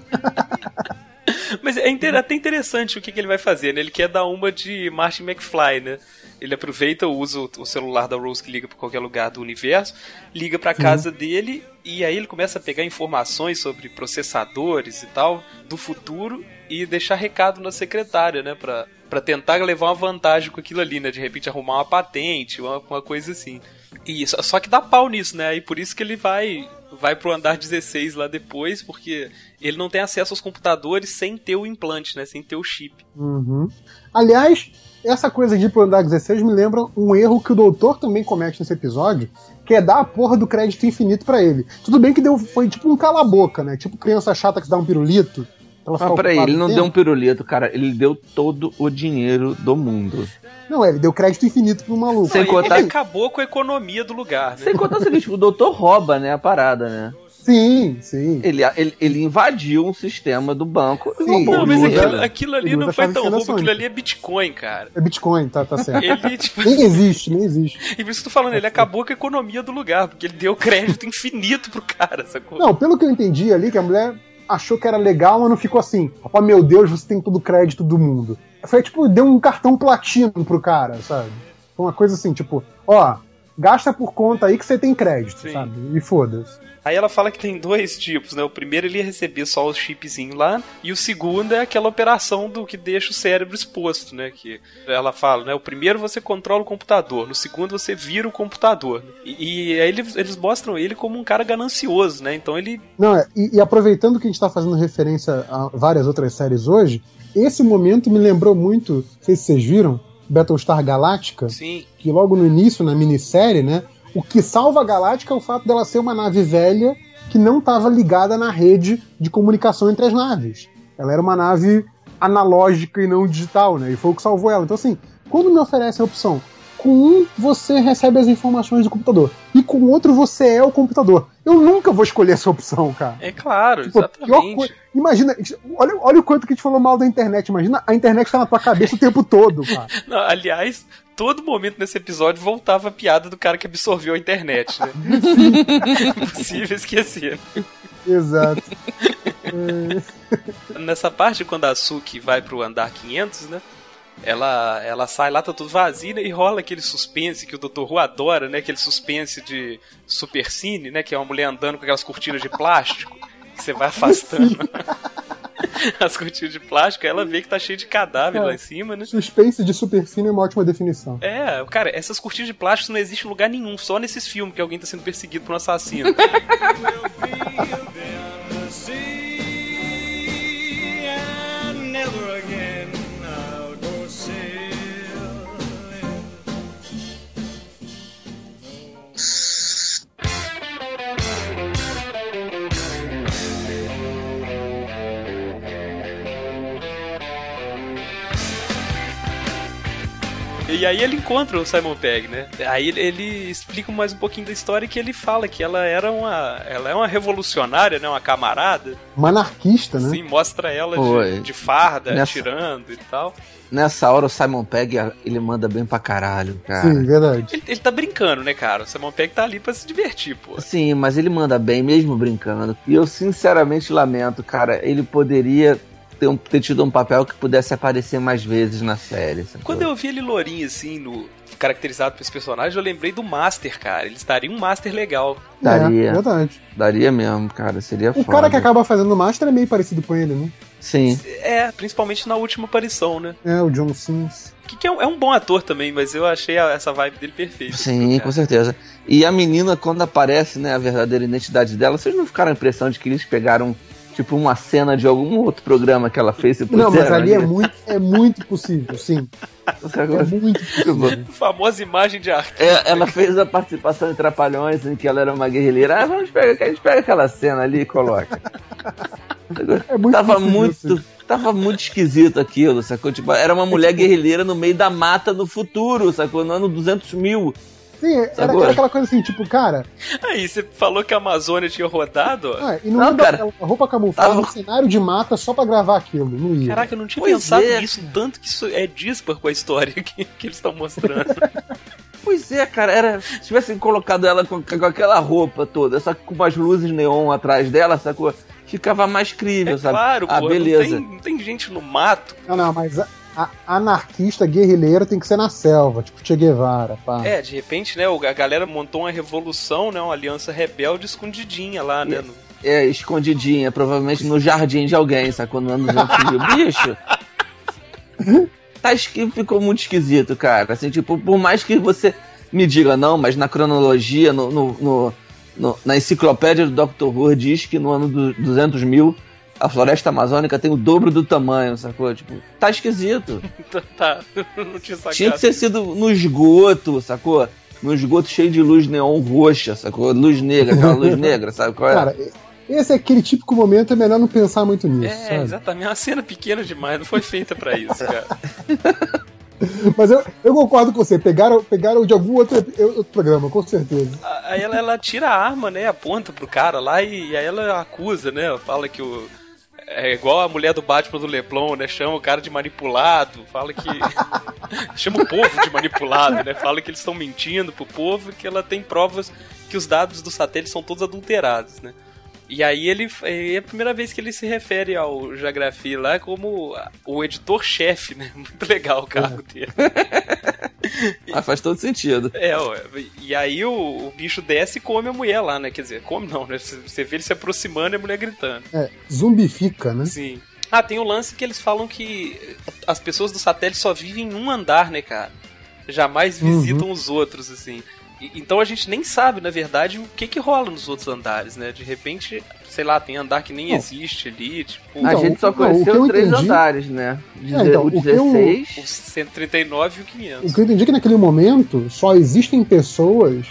Mas é inter- até interessante o que, que ele vai fazer, né? Ele quer dar uma de Martin McFly, né? Ele aproveita, usa o- o celular da Rose que liga pra qualquer lugar do universo, liga pra casa dele e aí ele começa a pegar informações sobre processadores e tal do futuro e deixar recado na secretária, né? Pra, pra tentar levar uma vantagem com aquilo ali, né? De repente arrumar uma patente, uma, uma coisa assim. E só, só que dá pau nisso, né? E por isso que ele vai vai pro andar 16 lá depois, porque ele não tem acesso aos computadores sem ter o implante, né? Sem ter o chip. Uhum. Aliás, essa coisa de ir pro andar 16 me lembra um erro que o doutor também comete nesse episódio, que é dar a porra do crédito infinito pra ele. Tudo bem que deu, foi tipo um cala-boca, né? Tipo criança chata que se dá um pirulito. ela Mas ficar peraí, ele não tempo. deu um pirulito, cara. Ele deu todo o dinheiro do mundo. Não, é, ele deu crédito infinito pro maluco. Sem contar- Ele acabou com a economia do lugar, né? Sem contar o seguinte, o doutor rouba, né, a parada, né? Sim, sim. Ele, ele, ele invadiu um sistema do banco e Sim, Não, mas dinheiro. aquilo, aquilo ali não foi tão roubo, aquilo ali é Bitcoin, cara. É Bitcoin, tá, tá certo. Ele, tipo, nem existe, nem existe. e por isso que eu tô falando, ele acabou com a economia do lugar, porque ele deu crédito infinito pro cara, sacou? Não, pelo que eu entendi ali, que a mulher achou que era legal, mas não ficou assim. Oh meu Deus, você tem todo o crédito do mundo. Foi tipo, deu um cartão platino pro cara, sabe? Foi uma coisa assim, tipo, ó, gasta por conta aí que você tem crédito, Sim. sabe? E foda-se. Aí ela fala que tem dois tipos, né? O primeiro ele ia receber só o chipzinho lá, e o segundo é aquela operação do que deixa o cérebro exposto, né? Que ela fala, né? O primeiro você controla o computador, no segundo você vira o computador. E, e aí eles, eles mostram ele como um cara ganancioso, né? Então ele. Não, é, e, e aproveitando que a gente tá fazendo referência a várias outras séries hoje, esse momento me lembrou muito, não sei se vocês viram, Battlestar Galactica, Sim, que logo no início, na minissérie, né, o que salva a Galáctica é o fato dela ser uma nave velha que não estava ligada na rede de comunicação entre as naves. Ela era uma nave analógica e não digital, né? E foi o que salvou ela. Então, assim, quando me oferecem a opção, com um você recebe as informações do computador e com o outro você é o computador. Eu nunca vou escolher essa opção, cara. é claro, Tipo, exatamente. Imagina, olha, olha o quanto que a gente falou mal da internet. Imagina, a internet tá na tua cabeça o tempo todo, cara. Não, aliás, todo momento nesse episódio voltava a piada do cara que absorveu a internet, né? Impossível esquecer. Exato. Nessa parte, quando a Suki vai pro andar 500, né? Ela, ela sai lá, tá tudo vazio, né, e rola aquele suspense que o Dr. Who adora, né? Aquele suspense de supercine, né? Que é uma mulher andando com aquelas cortinas de plástico, que você vai afastando as cortinas de plástico, ela vê que tá cheio de cadáver lá em cima, né? Suspense de supercine é uma ótima definição. É, cara, essas cortinas de plástico não existem em lugar nenhum, só nesses filmes que alguém tá sendo perseguido por um assassino. E aí ele encontra o Simon Pegg, né? Aí ele, explica mais um pouquinho da história que ele fala que ela era uma. Ela é uma revolucionária, né? Uma camarada. Uma anarquista, né? Assim, mostra ela de, de farda, Nessa- atirando e tal. Nessa hora o Simon Pegg, ele manda bem pra caralho, cara. Sim, verdade. Ele, ele tá brincando, né, cara? O Simon Pegg tá ali pra se divertir, pô. Sim, mas ele manda bem mesmo brincando. E eu sinceramente lamento, cara. Ele poderia ter, um- ter tido um papel que pudesse aparecer mais vezes na série. sacou? Quando eu vi ele lourinho assim, no, caracterizado por esse personagem, eu lembrei do Master, cara. Ele estaria um Master legal. Daria. É, verdade. Daria mesmo, cara. Seria O foda. cara que acaba fazendo o Master é meio parecido com ele, né? Sim. É, principalmente na última aparição, né? É, o John Sims. Que, que é, um, é um bom ator também, mas eu achei a- essa vibe dele perfeita. Sim, com certeza. E a menina, quando aparece, né, a verdadeira identidade dela, vocês não ficaram a impressão de que eles pegaram, tipo, uma cena de algum outro programa que ela fez e Não, mas ali é muito, é muito possível, sim. É muito possível. Famosa imagem de arquivo. É, ela fez a participação em Trapalhões, em que ela era uma guerrilheira. Ah, vamos pegar, a gente pega aquela cena ali e coloca. É muito tava possível, muito, sim. tava muito esquisito aquilo, sacou? Tipo, era uma mulher guerrilheira no meio da mata no futuro, sacou? No ano 200 mil. Sim, era, era aquela coisa assim, tipo, cara, Aí, você falou que a Amazônia tinha rodado? ó. ah, e não, Não, cara. roupa camuflada, Tava- um cenário de mata só pra gravar aquilo, não ia. Caraca, eu não tinha Pois pensado é. nisso, tanto que isso é dispar com a história que, que eles estão mostrando. Pois é, cara, era. Se tivessem colocado ela com, com aquela roupa toda, só que com umas luzes neon atrás dela, sacou? Ficava mais crível, É sabe? claro, ah, pô, beleza. Não, tem, não tem gente no mato. Não, não, mas a, anarquista guerrilheira tem que ser na selva, tipo Che Guevara, pá. É, de repente, né, o- a galera montou uma revolução, né, uma aliança rebelde escondidinha lá, né? no- É, escondidinha, provavelmente no jardim de alguém, sacou? No ano 200 mil. Bicho! Tá. Ficou muito esquisito, cara. Assim, tipo, por mais que você me diga não, mas na cronologia, no, no- no- no- na enciclopédia do Dr. Who diz que no ano do 200 mil a floresta amazônica tem o dobro do tamanho, sacou? Tipo, tá esquisito. tá, não tinha sacado. Tinha que ter sido no esgoto, sacou? No esgoto cheio de luz neon roxa, sacou? Luz negra, aquela luz negra, sabe qual é? Cara, esse é aquele típico momento, é melhor não pensar muito nisso, É, sabe? exatamente. É uma cena pequena demais, não foi feita pra isso, cara. Mas eu, eu concordo com você, pegaram, pegaram de algum outro, outro programa, com certeza. Aí ela, ela tira a arma, né? Aponta pro cara lá e, aí ela acusa, né? Fala que o. É igual a mulher do Batman do Leblon, né? Chama o cara de manipulado, fala que. Chama o povo de manipulado, né? Fala que eles estão mentindo pro povo e que ela tem provas que os dados do satélite são todos adulterados, né? E aí ele é a primeira vez que ele se refere ao Jagrafi lá como o editor-chefe, né? Muito legal o cargo dele. Mas faz todo sentido. É, ué. E aí o, o bicho desce e come a mulher lá, né? Quer dizer, come não, né? Você vê ele se aproximando e a mulher gritando. É, zumbifica, né? Sim. Ah, tem o lance que eles falam que as pessoas do satélite só vivem em um andar, né, cara? Jamais visitam os outros, assim. Então a gente nem sabe, na verdade, o que que rola nos outros andares, né? De repente, sei lá, tem andar que nem Não. existe ali, tipo, Então, a gente só não, o que eu conheceu três entendi- andares, né? De É, então, o o que eu- 16. o 139 e o 500. O que eu entendi é que naquele momento só existem pessoas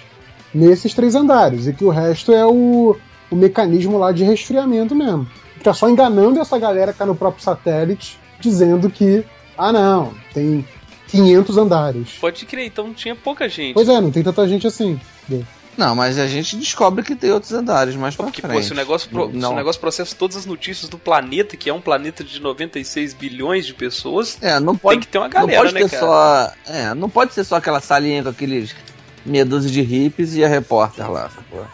nesses três andares e que o resto é o, o mecanismo lá de resfriamento mesmo. Tá só enganando essa galera que tá no próprio satélite, dizendo que, ah não, tem 500 andares. Pode crer, então tinha pouca gente. Pois é, não tem tanta gente assim. Não, mas a gente descobre que tem outros andares mais pra Porque, frente. pô, se o, negócio pro- se Não. o negócio processa todas as notícias do planeta, que é um planeta de 96 bilhões de pessoas, É, não pode, tem que ter uma não galera, pode né, só. É, não pode ser só aquela salinha com aqueles meia dúzia de hippies e a repórter lá. sacou?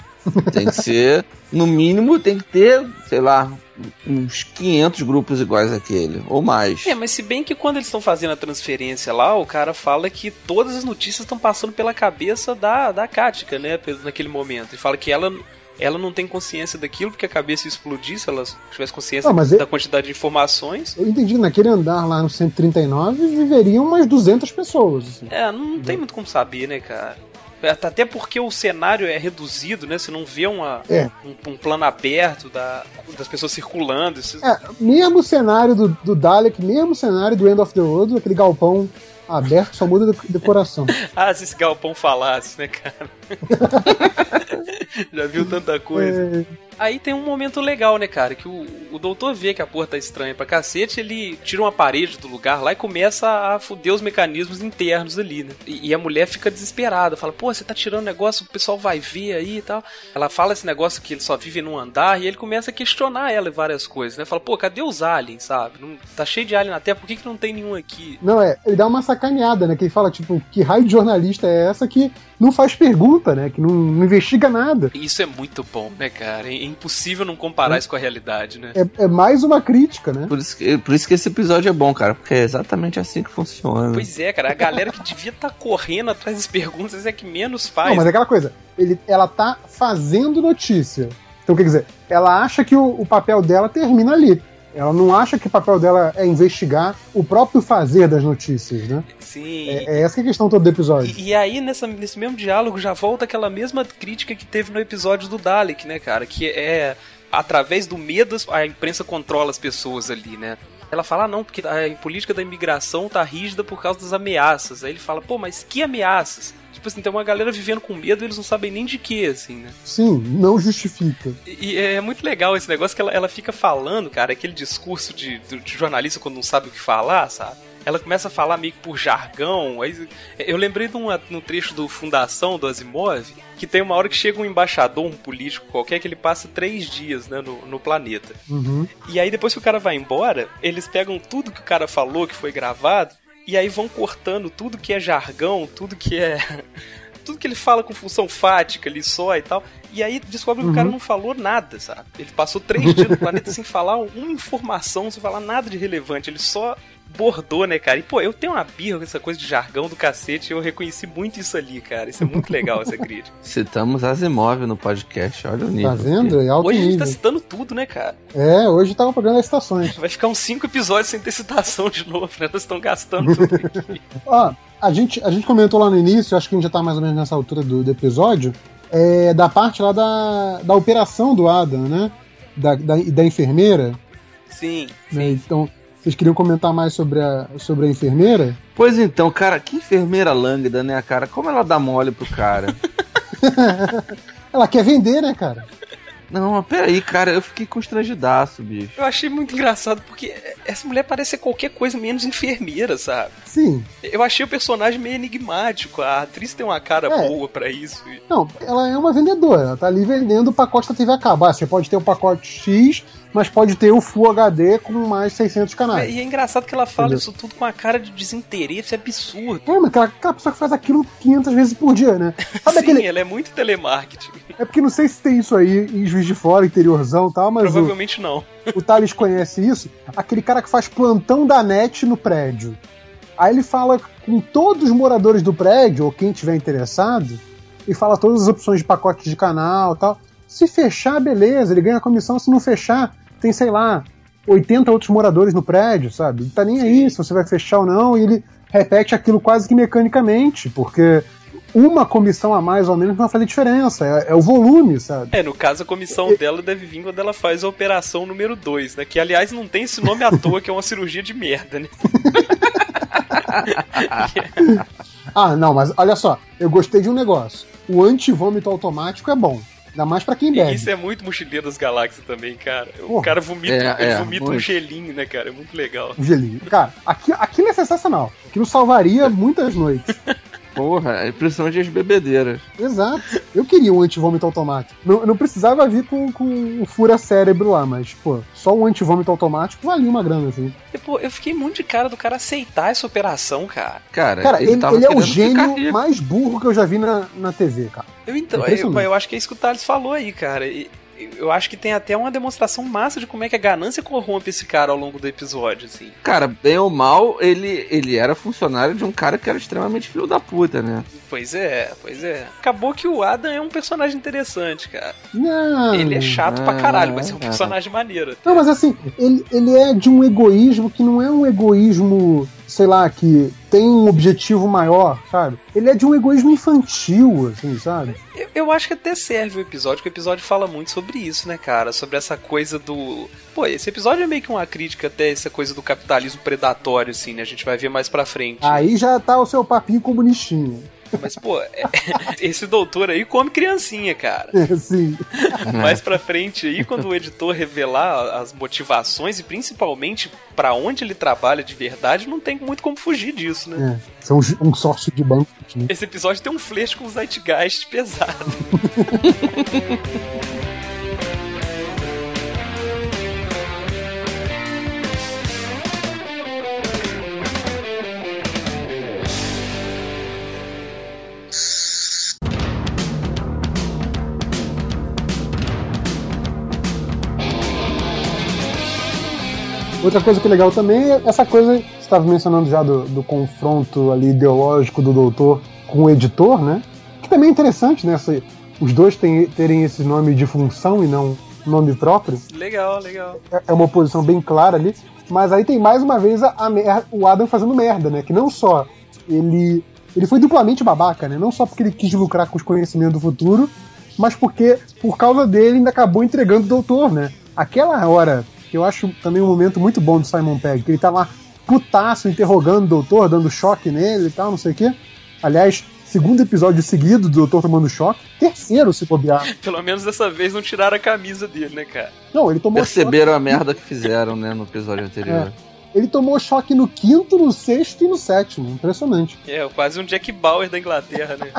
Tem que ser, no mínimo, tem que ter, sei lá, uns 500 grupos iguais àquele, ou mais. É, mas se bem que quando eles estão fazendo a transferência lá, o cara fala que todas as notícias estão passando pela cabeça da, da Kática, né, naquele momento. Ele fala que ela, ela não tem consciência daquilo, porque a cabeça ia explodir se ela tivesse consciência Ah, mas da ele- quantidade de informações. Eu entendi que naquele andar lá no 139 viveriam umas 200 pessoas. assim. É, não tem muito como saber, né, cara? Até porque o cenário é reduzido, né? Você não vê uma, É. um, um plano aberto da, das pessoas circulando. Isso- É, mesmo o cenário do, do Dalek, mesmo cenário do End of the World, aquele galpão aberto, só muda de decoração. Ah, se esse galpão falasse, né, cara? Já viu tanta coisa. É, Aí tem um momento legal, né, cara? Que o, o doutor vê que a porra tá estranha pra cacete, ele tira uma parede do lugar lá e começa a foder os mecanismos internos ali, né? E, e a mulher fica desesperada, fala, pô, você tá tirando negócio, o pessoal vai ver aí e tal. Ela fala esse negócio que ele só vive num andar e ele começa a questionar ela e várias coisas, né? Fala, pô, cadê os aliens, sabe? Não, tá cheio de alien na Terra, por que, que não tem nenhum aqui? Não, é, ele dá uma sacaneada, né? Que ele fala, tipo, que raio de jornalista é essa que não faz pergunta, né? Que não, não investiga nada. Isso é muito bom, né, cara? É impossível não comparar isso com a realidade, né? É, é mais uma crítica, né? Por isso, que, por isso que esse episódio é bom, cara, porque é exatamente assim que funciona. Pois é, cara, a galera que devia estar correndo atrás das perguntas é que menos faz. Não, mas é aquela coisa, ele, ela tá fazendo notícia. Então, quer dizer, ela acha que o, o papel dela termina ali. Ela não acha que o papel dela é investigar o próprio fazer das notícias, né? Sim. É, é essa que é a questão toda do episódio. E, e aí, nessa, nesse mesmo diálogo, já volta aquela mesma crítica que teve no episódio do Dalek, né, cara? Que é através do medo a imprensa controla as pessoas ali, né? Ela fala, ah, não, porque a política da imigração tá rígida por causa das ameaças. Aí ele fala, pô, mas que ameaças? Tipo assim, tem uma galera vivendo com medo e eles não sabem nem de que, assim, né? Sim, não justifica. E, e é muito legal esse negócio que ela, ela fica falando, cara, aquele discurso de, de, de jornalista quando não sabe o que falar, sabe? Ela começa a falar meio que por jargão. Aí, eu lembrei de um, um trecho do Fundação do Asimov, que tem uma hora que chega um embaixador, um político qualquer, que ele passa três dias né, no, no planeta. Uhum. E aí depois que o cara vai embora, eles pegam tudo que o cara falou, que foi gravado, e aí vão cortando tudo que é jargão, tudo que é. tudo que ele fala com função fática ali só e tal. E aí descobre que o cara não falou nada, sabe? Ele passou três dias no planeta sem falar uma informação, sem falar nada de relevante. Ele só bordou, né, cara? E, pô, eu tenho uma birra com essa coisa de jargão do cacete, eu reconheci muito isso ali, cara. Isso é muito legal, essa crítica. Citamos Asimov no podcast, olha o nível. Tá vendo? É alto Hoje a gente nível. tá citando tudo, né, cara? É, hoje tá o programa das estações. Vai ficar uns cinco episódios sem ter citação de novo, né? Nós estamos gastando tudo aqui. Ó, a gente, a gente comentou lá no início, acho que a gente já tá mais ou menos nessa altura do, do episódio, é, da parte lá da, da operação do Adam, né? Da, da, da enfermeira. Sim, né? sim. Então, vocês queriam comentar mais sobre a, sobre a enfermeira? Pois então, cara, que enfermeira lânguida, né, cara? Como ela dá mole pro cara? Ela quer vender, né, cara? Não, mas peraí, cara, eu fiquei constrangidaço, bicho. Eu achei muito engraçado, porque essa mulher parece ser qualquer coisa menos enfermeira, sabe? Sim. Eu achei o personagem meio enigmático. A atriz tem uma cara É. boa pra isso. Não, ela é uma vendedora. Ela tá ali vendendo o pacote da TV a cabo. Ah, você pode ter o pacote X, mas pode ter o Full HD com mais 600 canais. E é engraçado que ela fala Entendeu? isso tudo com a cara de desinteresse absurdo. É, mas aquela, aquela pessoa que faz aquilo 500 vezes por dia, né? Sabe Sim, aquele. ela é muito telemarketing. É porque não sei se tem isso aí em Juiz de Fora, interiorzão e tal, mas o, Provavelmente não. o Thales conhece isso. Aquele cara que faz plantão da net no prédio. Aí ele fala com todos os moradores do prédio, ou quem tiver interessado, e fala todas as opções de pacote de canal e tal. Se fechar, beleza, ele ganha comissão. Se não fechar, tem, sei lá, 80 outros moradores no prédio, sabe? Ele tá nem aí se você vai fechar ou não, e ele repete aquilo quase que mecanicamente, porque uma comissão a mais ou menos não vai fazer diferença, é, é o volume, sabe? É, no caso, a comissão dela deve vir quando ela faz a operação número 2, né? Que, aliás, não tem esse nome à toa, que é uma cirurgia de merda, né? Ah, não, mas olha só, eu gostei de um negócio. O antivômito automático é bom. Ainda mais pra quem E bebe. isso é muito mochileiro das galáxias também, cara. O Porra. cara vomita, É, é, vomita um gelinho, né, cara? É muito legal. Um gelinho. Cara, aqui, aquilo é sensacional. Aquilo salvaria muitas noites. Porra, é principalmente as bebedeiras. Exato. Eu queria um antivômito automático. Não, não precisava vir com, com o fura-cérebro lá, mas, pô, só um antivômito automático valia uma grana, assim. E, pô, eu fiquei muito de cara do cara aceitar essa operação, cara. Cara, Cara, ele, tava ele é o gênio mais burro que eu já vi na, na TV, cara. Eu então, eu, Impressionante. eu acho que é isso que o Thales falou aí, cara. E- eu acho que tem até uma demonstração massa de como é que a ganância corrompe esse cara ao longo do episódio, assim. Cara, bem ou mal, ele, ele era funcionário de um cara que era extremamente filho da puta, né? Pois é, pois é. Acabou que o Adam é um personagem interessante, cara. Não. Ele é chato pra caralho, mas é um Ah. personagem maneiro. Não, mas assim, ele, ele é de um egoísmo que não é um egoísmo, sei lá, que tem um objetivo maior, sabe? Ele é de um egoísmo infantil, assim, sabe? Eu, eu acho que até serve o episódio, porque o episódio fala muito sobre isso, né, cara? Sobre essa coisa do. Pô, esse episódio é meio que uma crítica até essa coisa do capitalismo predatório, assim, né? A gente vai ver mais pra frente. Aí já tá o seu papinho comunistinho. Mas, pô, é- esse doutor aí come criancinha, cara. Assim. Mais pra frente aí, quando o editor revelar as motivações e principalmente pra onde ele trabalha de verdade, não tem muito como fugir disso, né? É, são um consórcio de banco. Né? Esse episódio tem um flerte com o Zeitgeist pesado. Outra coisa que é legal também é essa coisa, você estava mencionando já do, do confronto ali ideológico do doutor com o editor, né? Que também é interessante, né? essa- os dois tem- terem esse nome de função e não nome próprio. Legal, legal. É é uma oposição bem clara ali. Mas aí tem mais uma vez a, a mer- o Adam fazendo merda, né? Que não só ele. Ele foi duplamente babaca, né? Não só porque ele quis lucrar com os conhecimentos do futuro, mas porque, por causa dele, ainda acabou entregando o doutor, né? Aquela hora, que eu acho também um momento muito bom do Simon Pegg, que ele tá lá putaço, interrogando o doutor, dando choque nele e tal, não sei o quê. Aliás, segundo episódio seguido do doutor tomando choque. Terceiro, se bobear. Pelo menos dessa vez não tiraram a camisa dele, né, cara? Não, ele tomou choque. Perceberam a merda que fizeram, né, no episódio anterior. Ele tomou choque no quinto, no sexto e no sétimo. Impressionante. É, quase um Jack Bauer da Inglaterra, né?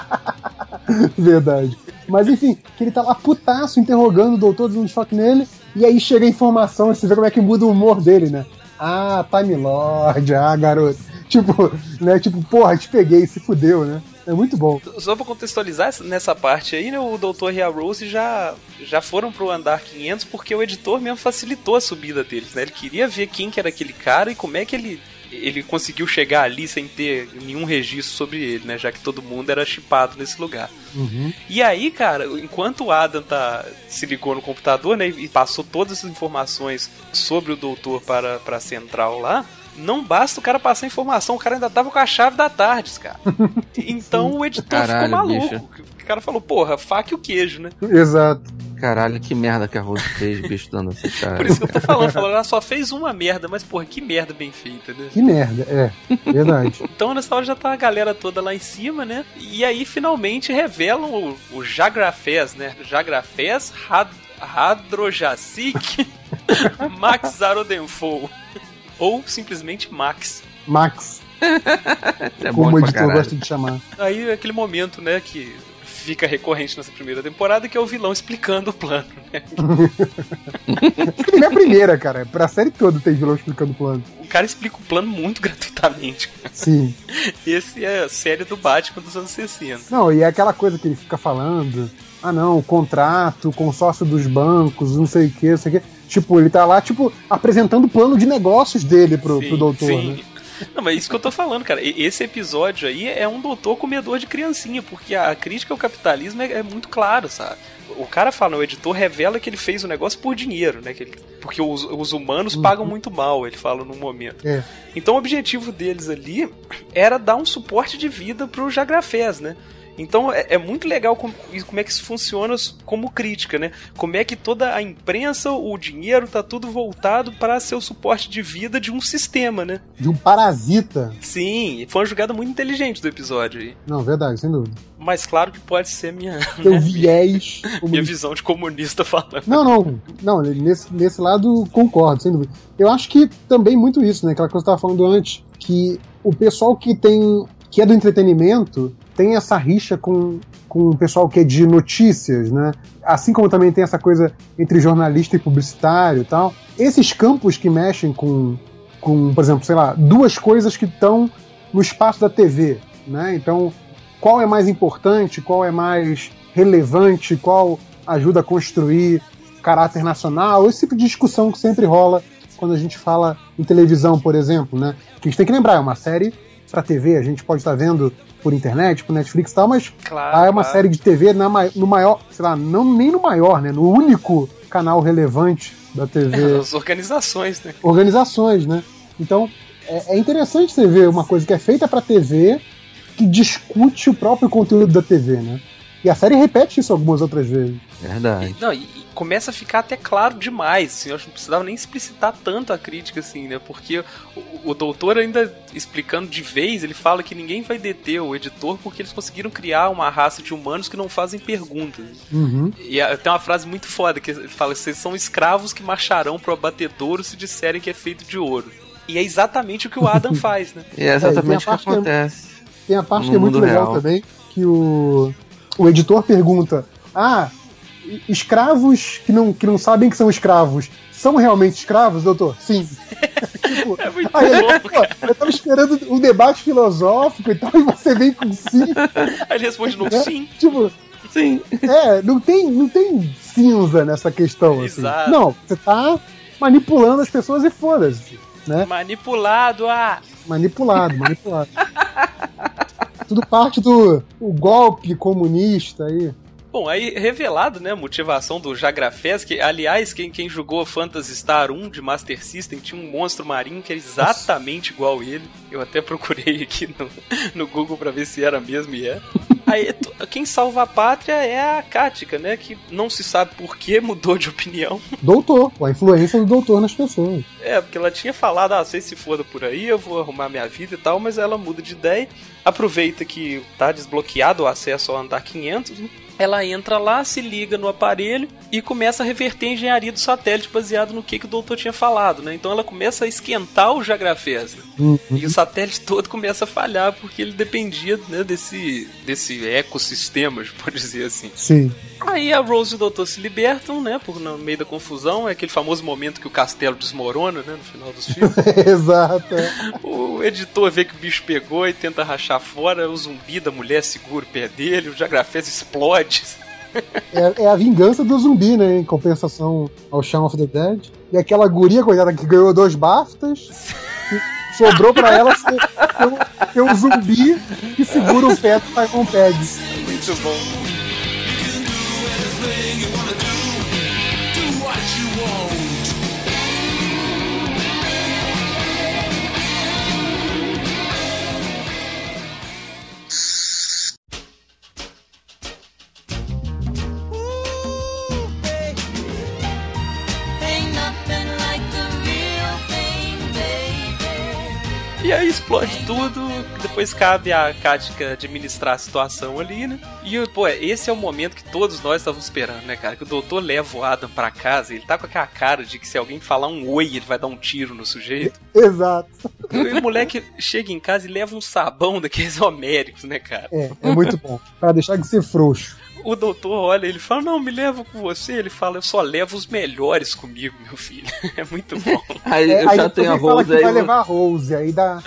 Verdade. Mas enfim, que ele tá lá putaço interrogando o doutor, dando choque nele, e aí chega a informação, você vê como é que muda o humor dele, né? Ah, Time Lord, ah, garoto. Tipo, né? Tipo, porra, te peguei, se fudeu, né? É muito bom. Só pra contextualizar essa- nessa parte aí, né, o Doutor e a Rose já, já foram pro andar 500 porque o editor mesmo facilitou a subida deles, né? Ele queria ver quem que era aquele cara e como é que ele, ele conseguiu chegar ali sem ter nenhum registro sobre ele, né? Já que todo mundo era chipado nesse lugar. Uhum. E aí, cara, enquanto o Adam tá, se ligou no computador, né, e passou todas as informações sobre o doutor para, para a central lá, não basta o cara passar informação, o cara ainda tava com a chave da Tardes, cara. Então o editor Caralho, ficou maluco. bicho. O cara falou, porra, faca e o queijo, né? Exato. Caralho, que merda que a Rose fez, bicho, dando essa cara. Por isso que eu tô falando, falando, ela só fez uma merda, mas porra, que merda bem feita, né? Que merda, é. Verdade. Então nessa hora já tá a galera toda lá em cima, né? E aí finalmente revelam o, o Jagrafés, né? Jagrafés Had Hadrojacic Max Zarodenfou. Ou simplesmente Max. Max, é como o editor gosta de chamar. Aí é aquele momento, né, que fica recorrente nessa primeira temporada, que é o vilão explicando o plano, né? Que nem é a primeira, cara. Pra série toda tem vilão explicando o plano. O cara explica o plano muito gratuitamente. Sim. Esse é a série do Batman dos anos 60. Não, e é aquela coisa que ele fica falando. Ah não, o contrato, o consórcio dos bancos, não sei o que, não sei o que. Tipo, ele tá lá, tipo, apresentando o plano de negócios dele pro, pro doutor, sim. né? Não, mas é isso que eu tô falando, cara. Esse episódio aí é um doutor comedor de criancinha, porque a crítica ao capitalismo é, é muito clara, sabe? O cara fala, o editor revela que ele fez o negócio por dinheiro, né? Que ele- porque os, os humanos pagam muito mal, ele fala num momento. É. Então o objetivo deles ali era dar um suporte de vida pro Jagrafés, né? Então é, é muito legal como, como é que isso funciona como crítica, né? Como é que toda a imprensa, o dinheiro, tá tudo voltado para ser o suporte de vida de um sistema, né? De um parasita. Sim, foi uma jogada muito inteligente do episódio aí. Não, verdade, sem dúvida. Mas claro que pode ser minha, Teu viés. minha visão de comunista falando. Não, não, não, nesse, nesse lado concordo, sem dúvida. Eu acho que também muito isso, né? Aquela coisa que eu estava falando antes, que o pessoal que tem. que é do entretenimento tem essa rixa com, com o pessoal que é de notícias, né? Assim como também tem essa coisa entre jornalista e publicitário e tal. Esses campos que mexem com, com, por exemplo, sei lá, duas coisas que estão no espaço da TV, né? Então, qual é mais importante, qual é mais relevante, qual ajuda a construir caráter nacional, esse tipo de discussão que sempre rola quando a gente fala em televisão, por exemplo, né? Que a gente tem que lembrar, é uma série para TV, a gente pode estar vendo por internet, por Netflix e tal, mas Claro. é uma claro. série de TV na, no maior, sei lá, não nem no maior, né? No único canal relevante da TV As organizações, né? organizações, né? Então é, é interessante você ver uma coisa que é feita para TV que discute o próprio conteúdo da TV, né? E a série repete isso algumas outras vezes. Verdade. Não, e, e começa a ficar até claro demais, assim, eu acho que não precisava nem explicitar tanto a crítica, assim, né? Porque o, o doutor ainda explicando de vez, ele fala que ninguém vai deter o editor porque eles conseguiram criar uma raça de humanos que não fazem perguntas. Uhum. E a- tem uma frase muito foda que ele fala: vocês são escravos que marcharão pro abatedouro se disserem que é feito de ouro. E é exatamente o que o Adam faz, né? E é exatamente É, o que é- acontece. Tem a parte No que é muito legal real. também, que o, o editor pergunta: Ah, escravos que não, que não sabem que são escravos são realmente escravos, doutor? Sim. tipo, É muito aí bom. pô, eu tava esperando um debate filosófico e tal, e você vem com sim. Aí ele responde: não, sim. Tipo, Sim. É, não tem, não tem cinza nessa questão. Assim. Exato. Não, você tá manipulando as pessoas e foda-se. Né? Manipulado, ah! Manipulado, manipulado. Tudo parte do o golpe comunista aí. Bom, aí revelado, né, a motivação do Jagrafés, que aliás, quem, quem jogou Phantasy Star 1 de Master System tinha um monstro marinho que era exatamente igual ele. Eu até procurei aqui no, no Google pra ver se era mesmo e é. Aí, quem salva a pátria é a Kática, né, que não se sabe por que mudou de opinião. Doutor, a influência do doutor nas pessoas. É, porque ela tinha falado, ah, vocês se foda por aí, eu vou arrumar minha vida e tal, mas ela muda de ideia, aproveita que tá desbloqueado o acesso ao andar 500, né? Ela entra lá, se liga no aparelho e começa a reverter a engenharia do satélite baseado no que, que o doutor tinha falado, né? Então ela começa a esquentar o Jagrafés? Uhum. E o satélite todo começa a falhar porque ele dependia né, desse, desse ecossistema, pode dizer assim. Sim. Aí a Rose e o Doutor se libertam, né? Por no meio da confusão. É aquele famoso momento que o castelo desmorona, né? No final dos filmes. Exato. é. o editor vê que o bicho pegou e tenta rachar fora. O zumbi da mulher segura o pé dele. O Jagrafés explode. É, é a vingança do zumbi, né? Em compensação ao Shaun of the Dead. E aquela guria, coitada, que ganhou dois BAFTAs. sobrou pra ela ser, ter, um, um zumbi que segura o pé do Simon Pegg. Muito bom. Ain't E aí explode tudo. Depois cabe a Katka administrar a situação ali, né? E, pô, esse é o momento que todos nós estávamos esperando, né, cara? Que o doutor leva o Adam pra casa ele tá com aquela cara de que se alguém falar um oi, ele vai dar um tiro no sujeito. Exato. E o moleque chega em casa e leva um sabão daqueles homéricos, né, cara? É, é muito bom. Pra deixar de ser frouxo. O doutor olha, ele fala, não, me leva com você. Ele fala, eu só levo os melhores comigo, meu filho. É muito bom. Aí É, eu aí já depois tenho a ele fala Rose que aí. vai levar a Rose, aí dá.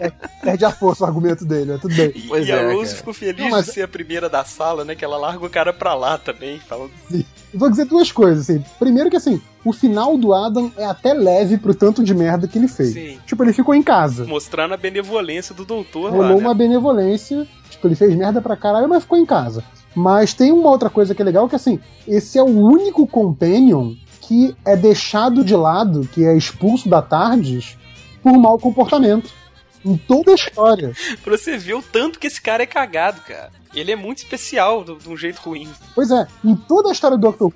é, perde a força o argumento dele, é tudo bem. E, Pois e a é, Rose cara. ficou feliz Não, mas- de ser a primeira da sala, né? Que ela larga o cara pra lá também, falando, Eu Vou dizer duas coisas, assim. Primeiro que assim, o final do Adam é até leve pro tanto de merda que ele fez. Sim. Tipo, ele ficou em casa. mostrando a benevolência do doutor lá, Rolou né? uma benevolência. Tipo, ele fez merda pra caralho, mas ficou em casa. Mas tem uma outra coisa que é legal, que assim, esse é o único companion que é deixado de lado, que é expulso da Tardes por mau comportamento. Em toda a história. Pra você ver o tanto que esse cara é cagado, cara. Ele é muito especial, de um jeito ruim. Pois é, em toda a história do Doctor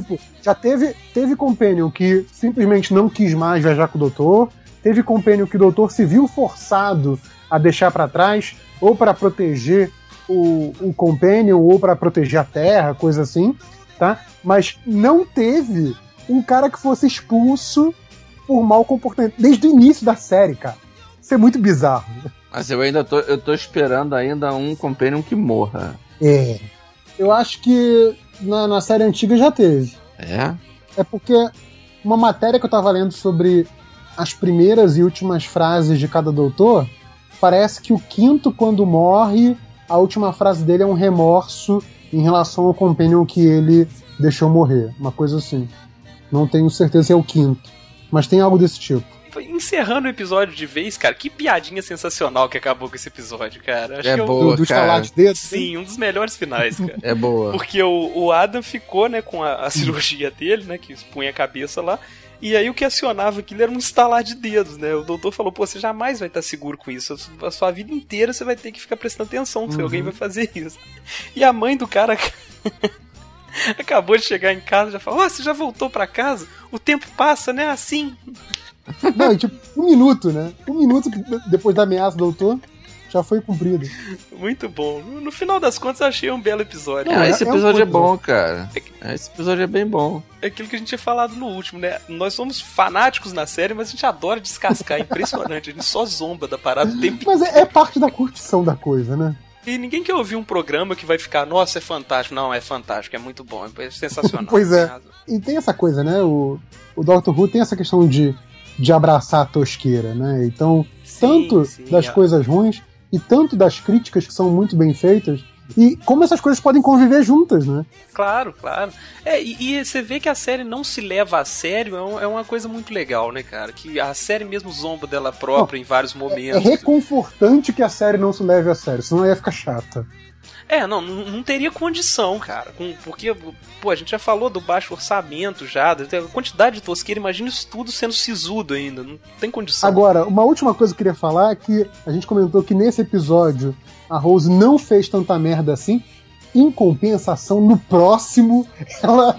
tipo, já teve, teve Companion que simplesmente não quis mais viajar com o Doutor, teve Companion que o Doutor se viu forçado a deixar pra trás, ou pra proteger o, o Companion, ou pra proteger a Terra, coisa assim, tá? Mas não teve um cara que fosse expulso por mau comportamento, desde o início da série, cara. Isso é muito bizarro. Mas eu ainda tô, eu tô esperando ainda um Companion que morra. É. Eu acho que na, na série antiga já teve. É? É porque uma matéria que eu tava lendo sobre as primeiras e últimas frases de cada doutor, parece que o quinto, quando morre, a última frase dele é um remorso em relação ao companion que ele deixou morrer. Uma coisa assim. Não tenho certeza se é o quinto. Mas tem algo desse tipo. Encerrando o episódio de vez, cara, que piadinha sensacional que acabou com esse episódio, cara. Acho É que eu- boa. Do, dos cara. de dedos. Sim, um dos melhores finais, cara. É boa. Porque o, o Adam ficou, né, com a, a cirurgia dele, né, que punha a cabeça lá. E aí o que acionava aquilo era um estalar de dedos, né? O doutor falou, pô, você jamais vai estar seguro com isso. A sua vida inteira você vai ter que ficar prestando atenção se alguém vai fazer isso. E a mãe do cara acabou de chegar em casa e já falou, ó, você já voltou pra casa? O tempo passa, né? Assim. Não, tipo, um minuto, né? Um minuto depois da ameaça do doutor, já foi cumprido. Muito bom. No, final das contas, eu achei um belo episódio. Não, Ah, é- esse é um episódio é, bom cara. É, Esse episódio é bem bom. É aquilo que a gente tinha falado no último, né? Nós somos fanáticos na série, mas a gente adora descascar. É impressionante. A gente só zomba da parada o tempo Mas é, é parte da curtição da coisa, né? E ninguém quer ouvir um programa que vai ficar, nossa, é fantástico. Não, é fantástico, é muito bom, é sensacional. Pois é. Tem. E tem essa coisa, né? O, o Doctor Who tem essa questão de, de abraçar a tosqueira, né? Então, Sim, tanto sim, das é. coisas ruins e tanto das críticas que são muito bem feitas, E como essas coisas podem conviver juntas, né? Claro, claro. É, e, e você vê que a série não se leva a sério, é, um- é uma coisa muito legal, né, cara? Que a série mesmo zomba dela própria em vários É momentos. reconfortante que a série não se leve a sério, senão ia ficar chata. É, não, não teria condição, cara. Com- porque, pô, a gente já falou do baixo orçamento já, da da quantidade de tosqueira, imagina isso tudo sendo sisudo ainda. Não tem condição. Agora, uma última coisa que eu queria falar é que a gente comentou que nesse episódio a Rose não fez tanta merda assim. Em compensação, no próximo, ela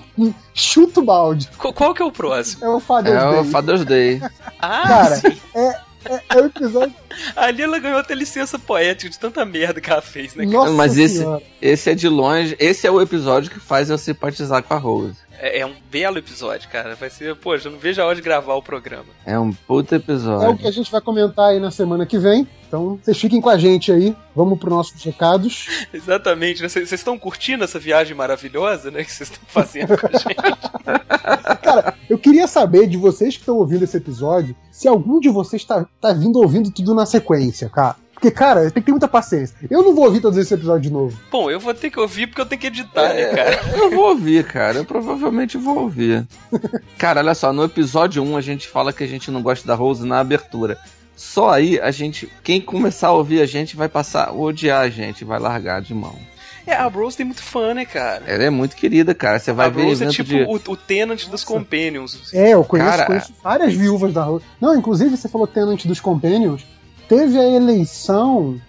chuta o balde. Qu- Qual que é o próximo? É o Father's É o Day. Father's Day. Ah, Cara, sim. é, é, é o episódio. Ali ela ganhou até licença poética de tanta merda que ela fez, né? cara? Nossa Mas esse, esse é de longe. Esse é o episódio que faz eu simpatizar com a Rose. É, é um belo episódio, cara. Vai ser, poxa, eu não vejo a hora de gravar o programa. É um puta É o episódio. que a gente vai comentar aí na semana que vem. Então, vocês fiquem com a gente aí. Vamos para nossos recados. Exatamente. né? Vocês estão curtindo essa viagem maravilhosa, né? Que vocês estão fazendo com a gente. Cara, eu queria saber de vocês que estão ouvindo esse episódio, se algum de vocês tá, tá vindo ouvindo tudo na sequência, cara. Porque, cara, tem que ter muita paciência. Eu não vou ouvir todos esses episódios de novo. Bom, eu vou ter que ouvir porque eu tenho que editar, né, cara? Eu vou ouvir, cara. Eu provavelmente vou ouvir. Cara, olha só, no episódio 1 a gente fala que a gente não gosta da Rose na abertura. Só aí a gente. Quem começar a ouvir a gente vai passar a odiar a gente, vai largar de mão. É, a Rose tem muito fã, né, cara? Ela é muito querida, cara. Você vai a ver Rose é tipo de. o, o Tenant dos Companions. É, eu conheço, Cara, conheço várias viúvas da Rose. Não, inclusive você falou Tenant dos Companions. Teve a eleição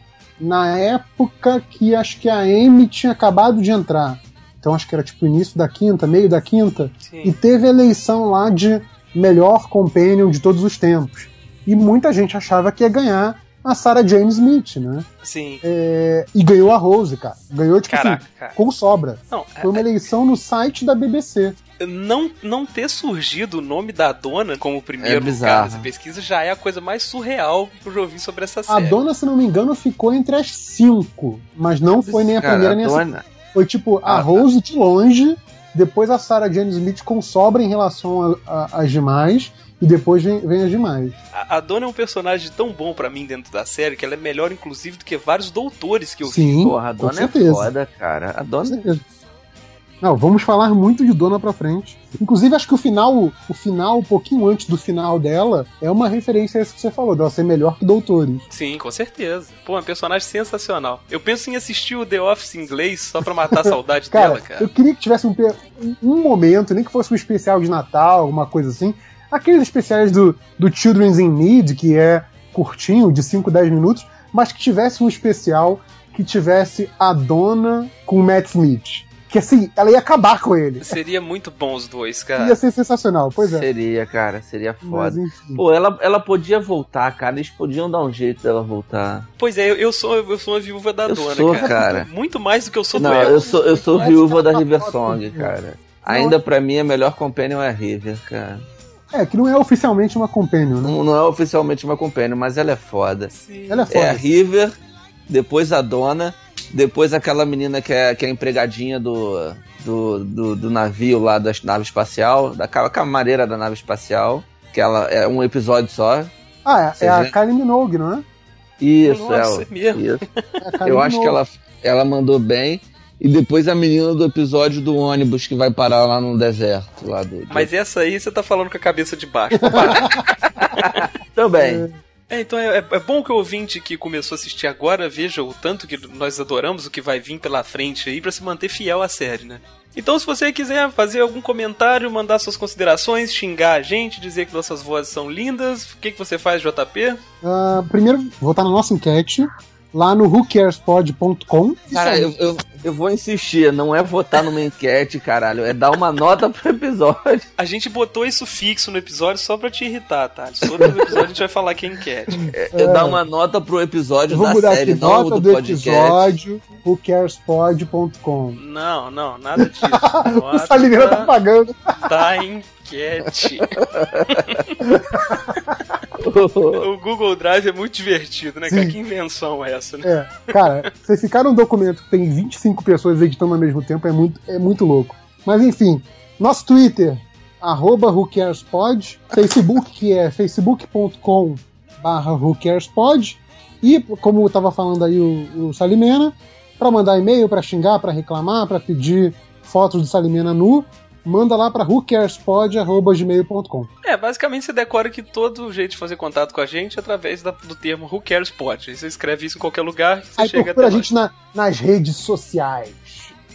na época que acho que a Amy tinha acabado de entrar. Então acho que era tipo início da quinta, meio da quinta. E Sim. teve a eleição lá de melhor companion de todos os tempos. E muita gente achava que ia ganhar a Sarah Jane Smith, né? Sim. É, e ganhou a Rose, cara. Ganhou, tipo Caraca, assim, cara. com sobra. Não, Foi uma eleição no site da BBC. Não, não ter surgido o nome da dona como primeiro É lugar nessa pesquisa já é a coisa mais surreal que eu já ouvi sobre essa A série. dona, se não me engano, ficou entre as cinco. Mas não foi nem a Cara, primeira nem a segunda. dona- Foi tipo a Ah, tá. Rose de longe, depois a Sarah Jane Smith com sobra em relação a- a- às demais, e depois vem, vem as demais. A, a dona é um personagem tão bom pra mim dentro da série que ela é melhor, inclusive, do que vários doutores que eu vi. Sim, Porra, a dona é certeza. foda, cara. A Com dona. certeza. Não, vamos falar muito de Dona pra frente. Inclusive, acho que o final, o final, um pouquinho antes do final dela, é uma referência a isso que você falou, dela ser melhor que Doutores. Sim, com certeza. Pô, é um personagem sensacional. Eu penso em assistir o The Office em inglês só pra matar a saudade Cara, dela, cara. eu queria que tivesse um, um momento, nem que fosse um especial de Natal, alguma coisa assim. Aqueles especiais do, do Children's in Need, que é curtinho, de 5, 10 minutos, mas que tivesse um especial que tivesse a dona com o Matt Smith. Que assim, ela ia acabar com ele. Seria muito bom os dois, cara. Ia ser sensacional, pois é. Seria, cara, seria foda. Pô, ela, ela podia voltar, cara. Eles podiam dar um jeito dela voltar. Pois é, eu, eu sou, eu sou uma viúva da Eu dona, sou, cara. cara. Muito mais do que eu sou Não, do eu Elvis. sou, eu sou viúva da tá River Song, pô. cara. Ainda pra mim a melhor companion é a River, cara. É, que não é oficialmente uma companion, né? Não, não é oficialmente uma companion, mas ela é foda. Sim. Ela é foda. É a River, depois a Dona, depois aquela menina que é, que é empregadinha do, do, do, do navio lá da nave espacial, da ca- camareira da nave espacial, que ela é um episódio só. Ah, é, é a? Kylie Minogue, não é? Isso, Nossa, ela. é mesmo? Isso. É Eu acho que ela, ela mandou bem. E depois a menina do episódio do ônibus que vai parar lá no deserto. Lá do, Mas essa aí você tá falando com a cabeça de baixo. Também. É, então é, é bom que o ouvinte que começou a assistir agora veja o tanto que nós adoramos o que vai vir pela frente aí pra se manter fiel à série, né? Então, se você quiser fazer algum comentário, mandar suas considerações, xingar a gente, dizer que nossas vozes são lindas, o que, que você faz, JP? Ah, primeiro, votar na nossa enquete lá no whocarespod.com. Cara, eu, eu, eu vou insistir, não é votar numa enquete, caralho, é dar uma nota pro episódio. A gente botou isso fixo no episódio só pra te irritar, tá? Todo episódio a gente vai falar que é enquete. É, é dar uma nota pro episódio Eu vou da mudar série, aqui, não nota do, do, episódio, whocarespod.com. Não, não, nada disso. O Salineira tá pagando. da O Google Drive é muito divertido, né, cara? Que invenção é essa, né? É, cara, você ficar num documento que tem 25 pessoas editando ao mesmo tempo é muito, é muito louco. Mas enfim, nosso Twitter, arroba whocarespod, Facebook, que é facebook.com barra whocarespod, e como estava falando aí o, o Salimena, Pra mandar e-mail, pra xingar, pra reclamar, pra pedir fotos do Salimena nu, manda lá pra whocarespod.gmail.com. É, basicamente você decora que todo jeito de fazer contato com a gente é através da- do termo Who Cares Pod. Aí Você escreve isso em qualquer lugar, você Aí chega procura a até nós. gente na- nas redes sociais.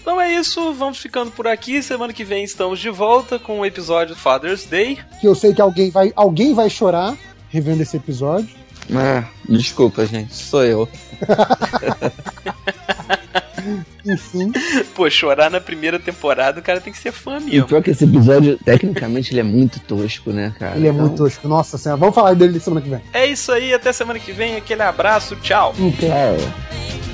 Então é isso, vamos ficando por aqui. Semana que vem estamos de volta com o episódio Father's Day. Que eu sei que alguém vai, alguém vai chorar revendo esse episódio. É, desculpa, gente, sou eu. Enfim, Pô, chorar na primeira temporada, o cara tem que ser fã E o mesmo. pior é que esse episódio, tecnicamente, ele é muito tosco, né, cara? ele é Então, muito tosco. Nossa senhora, vamos falar dele semana que vem. É isso aí, até semana que vem. Aquele abraço, tchau. Tchau.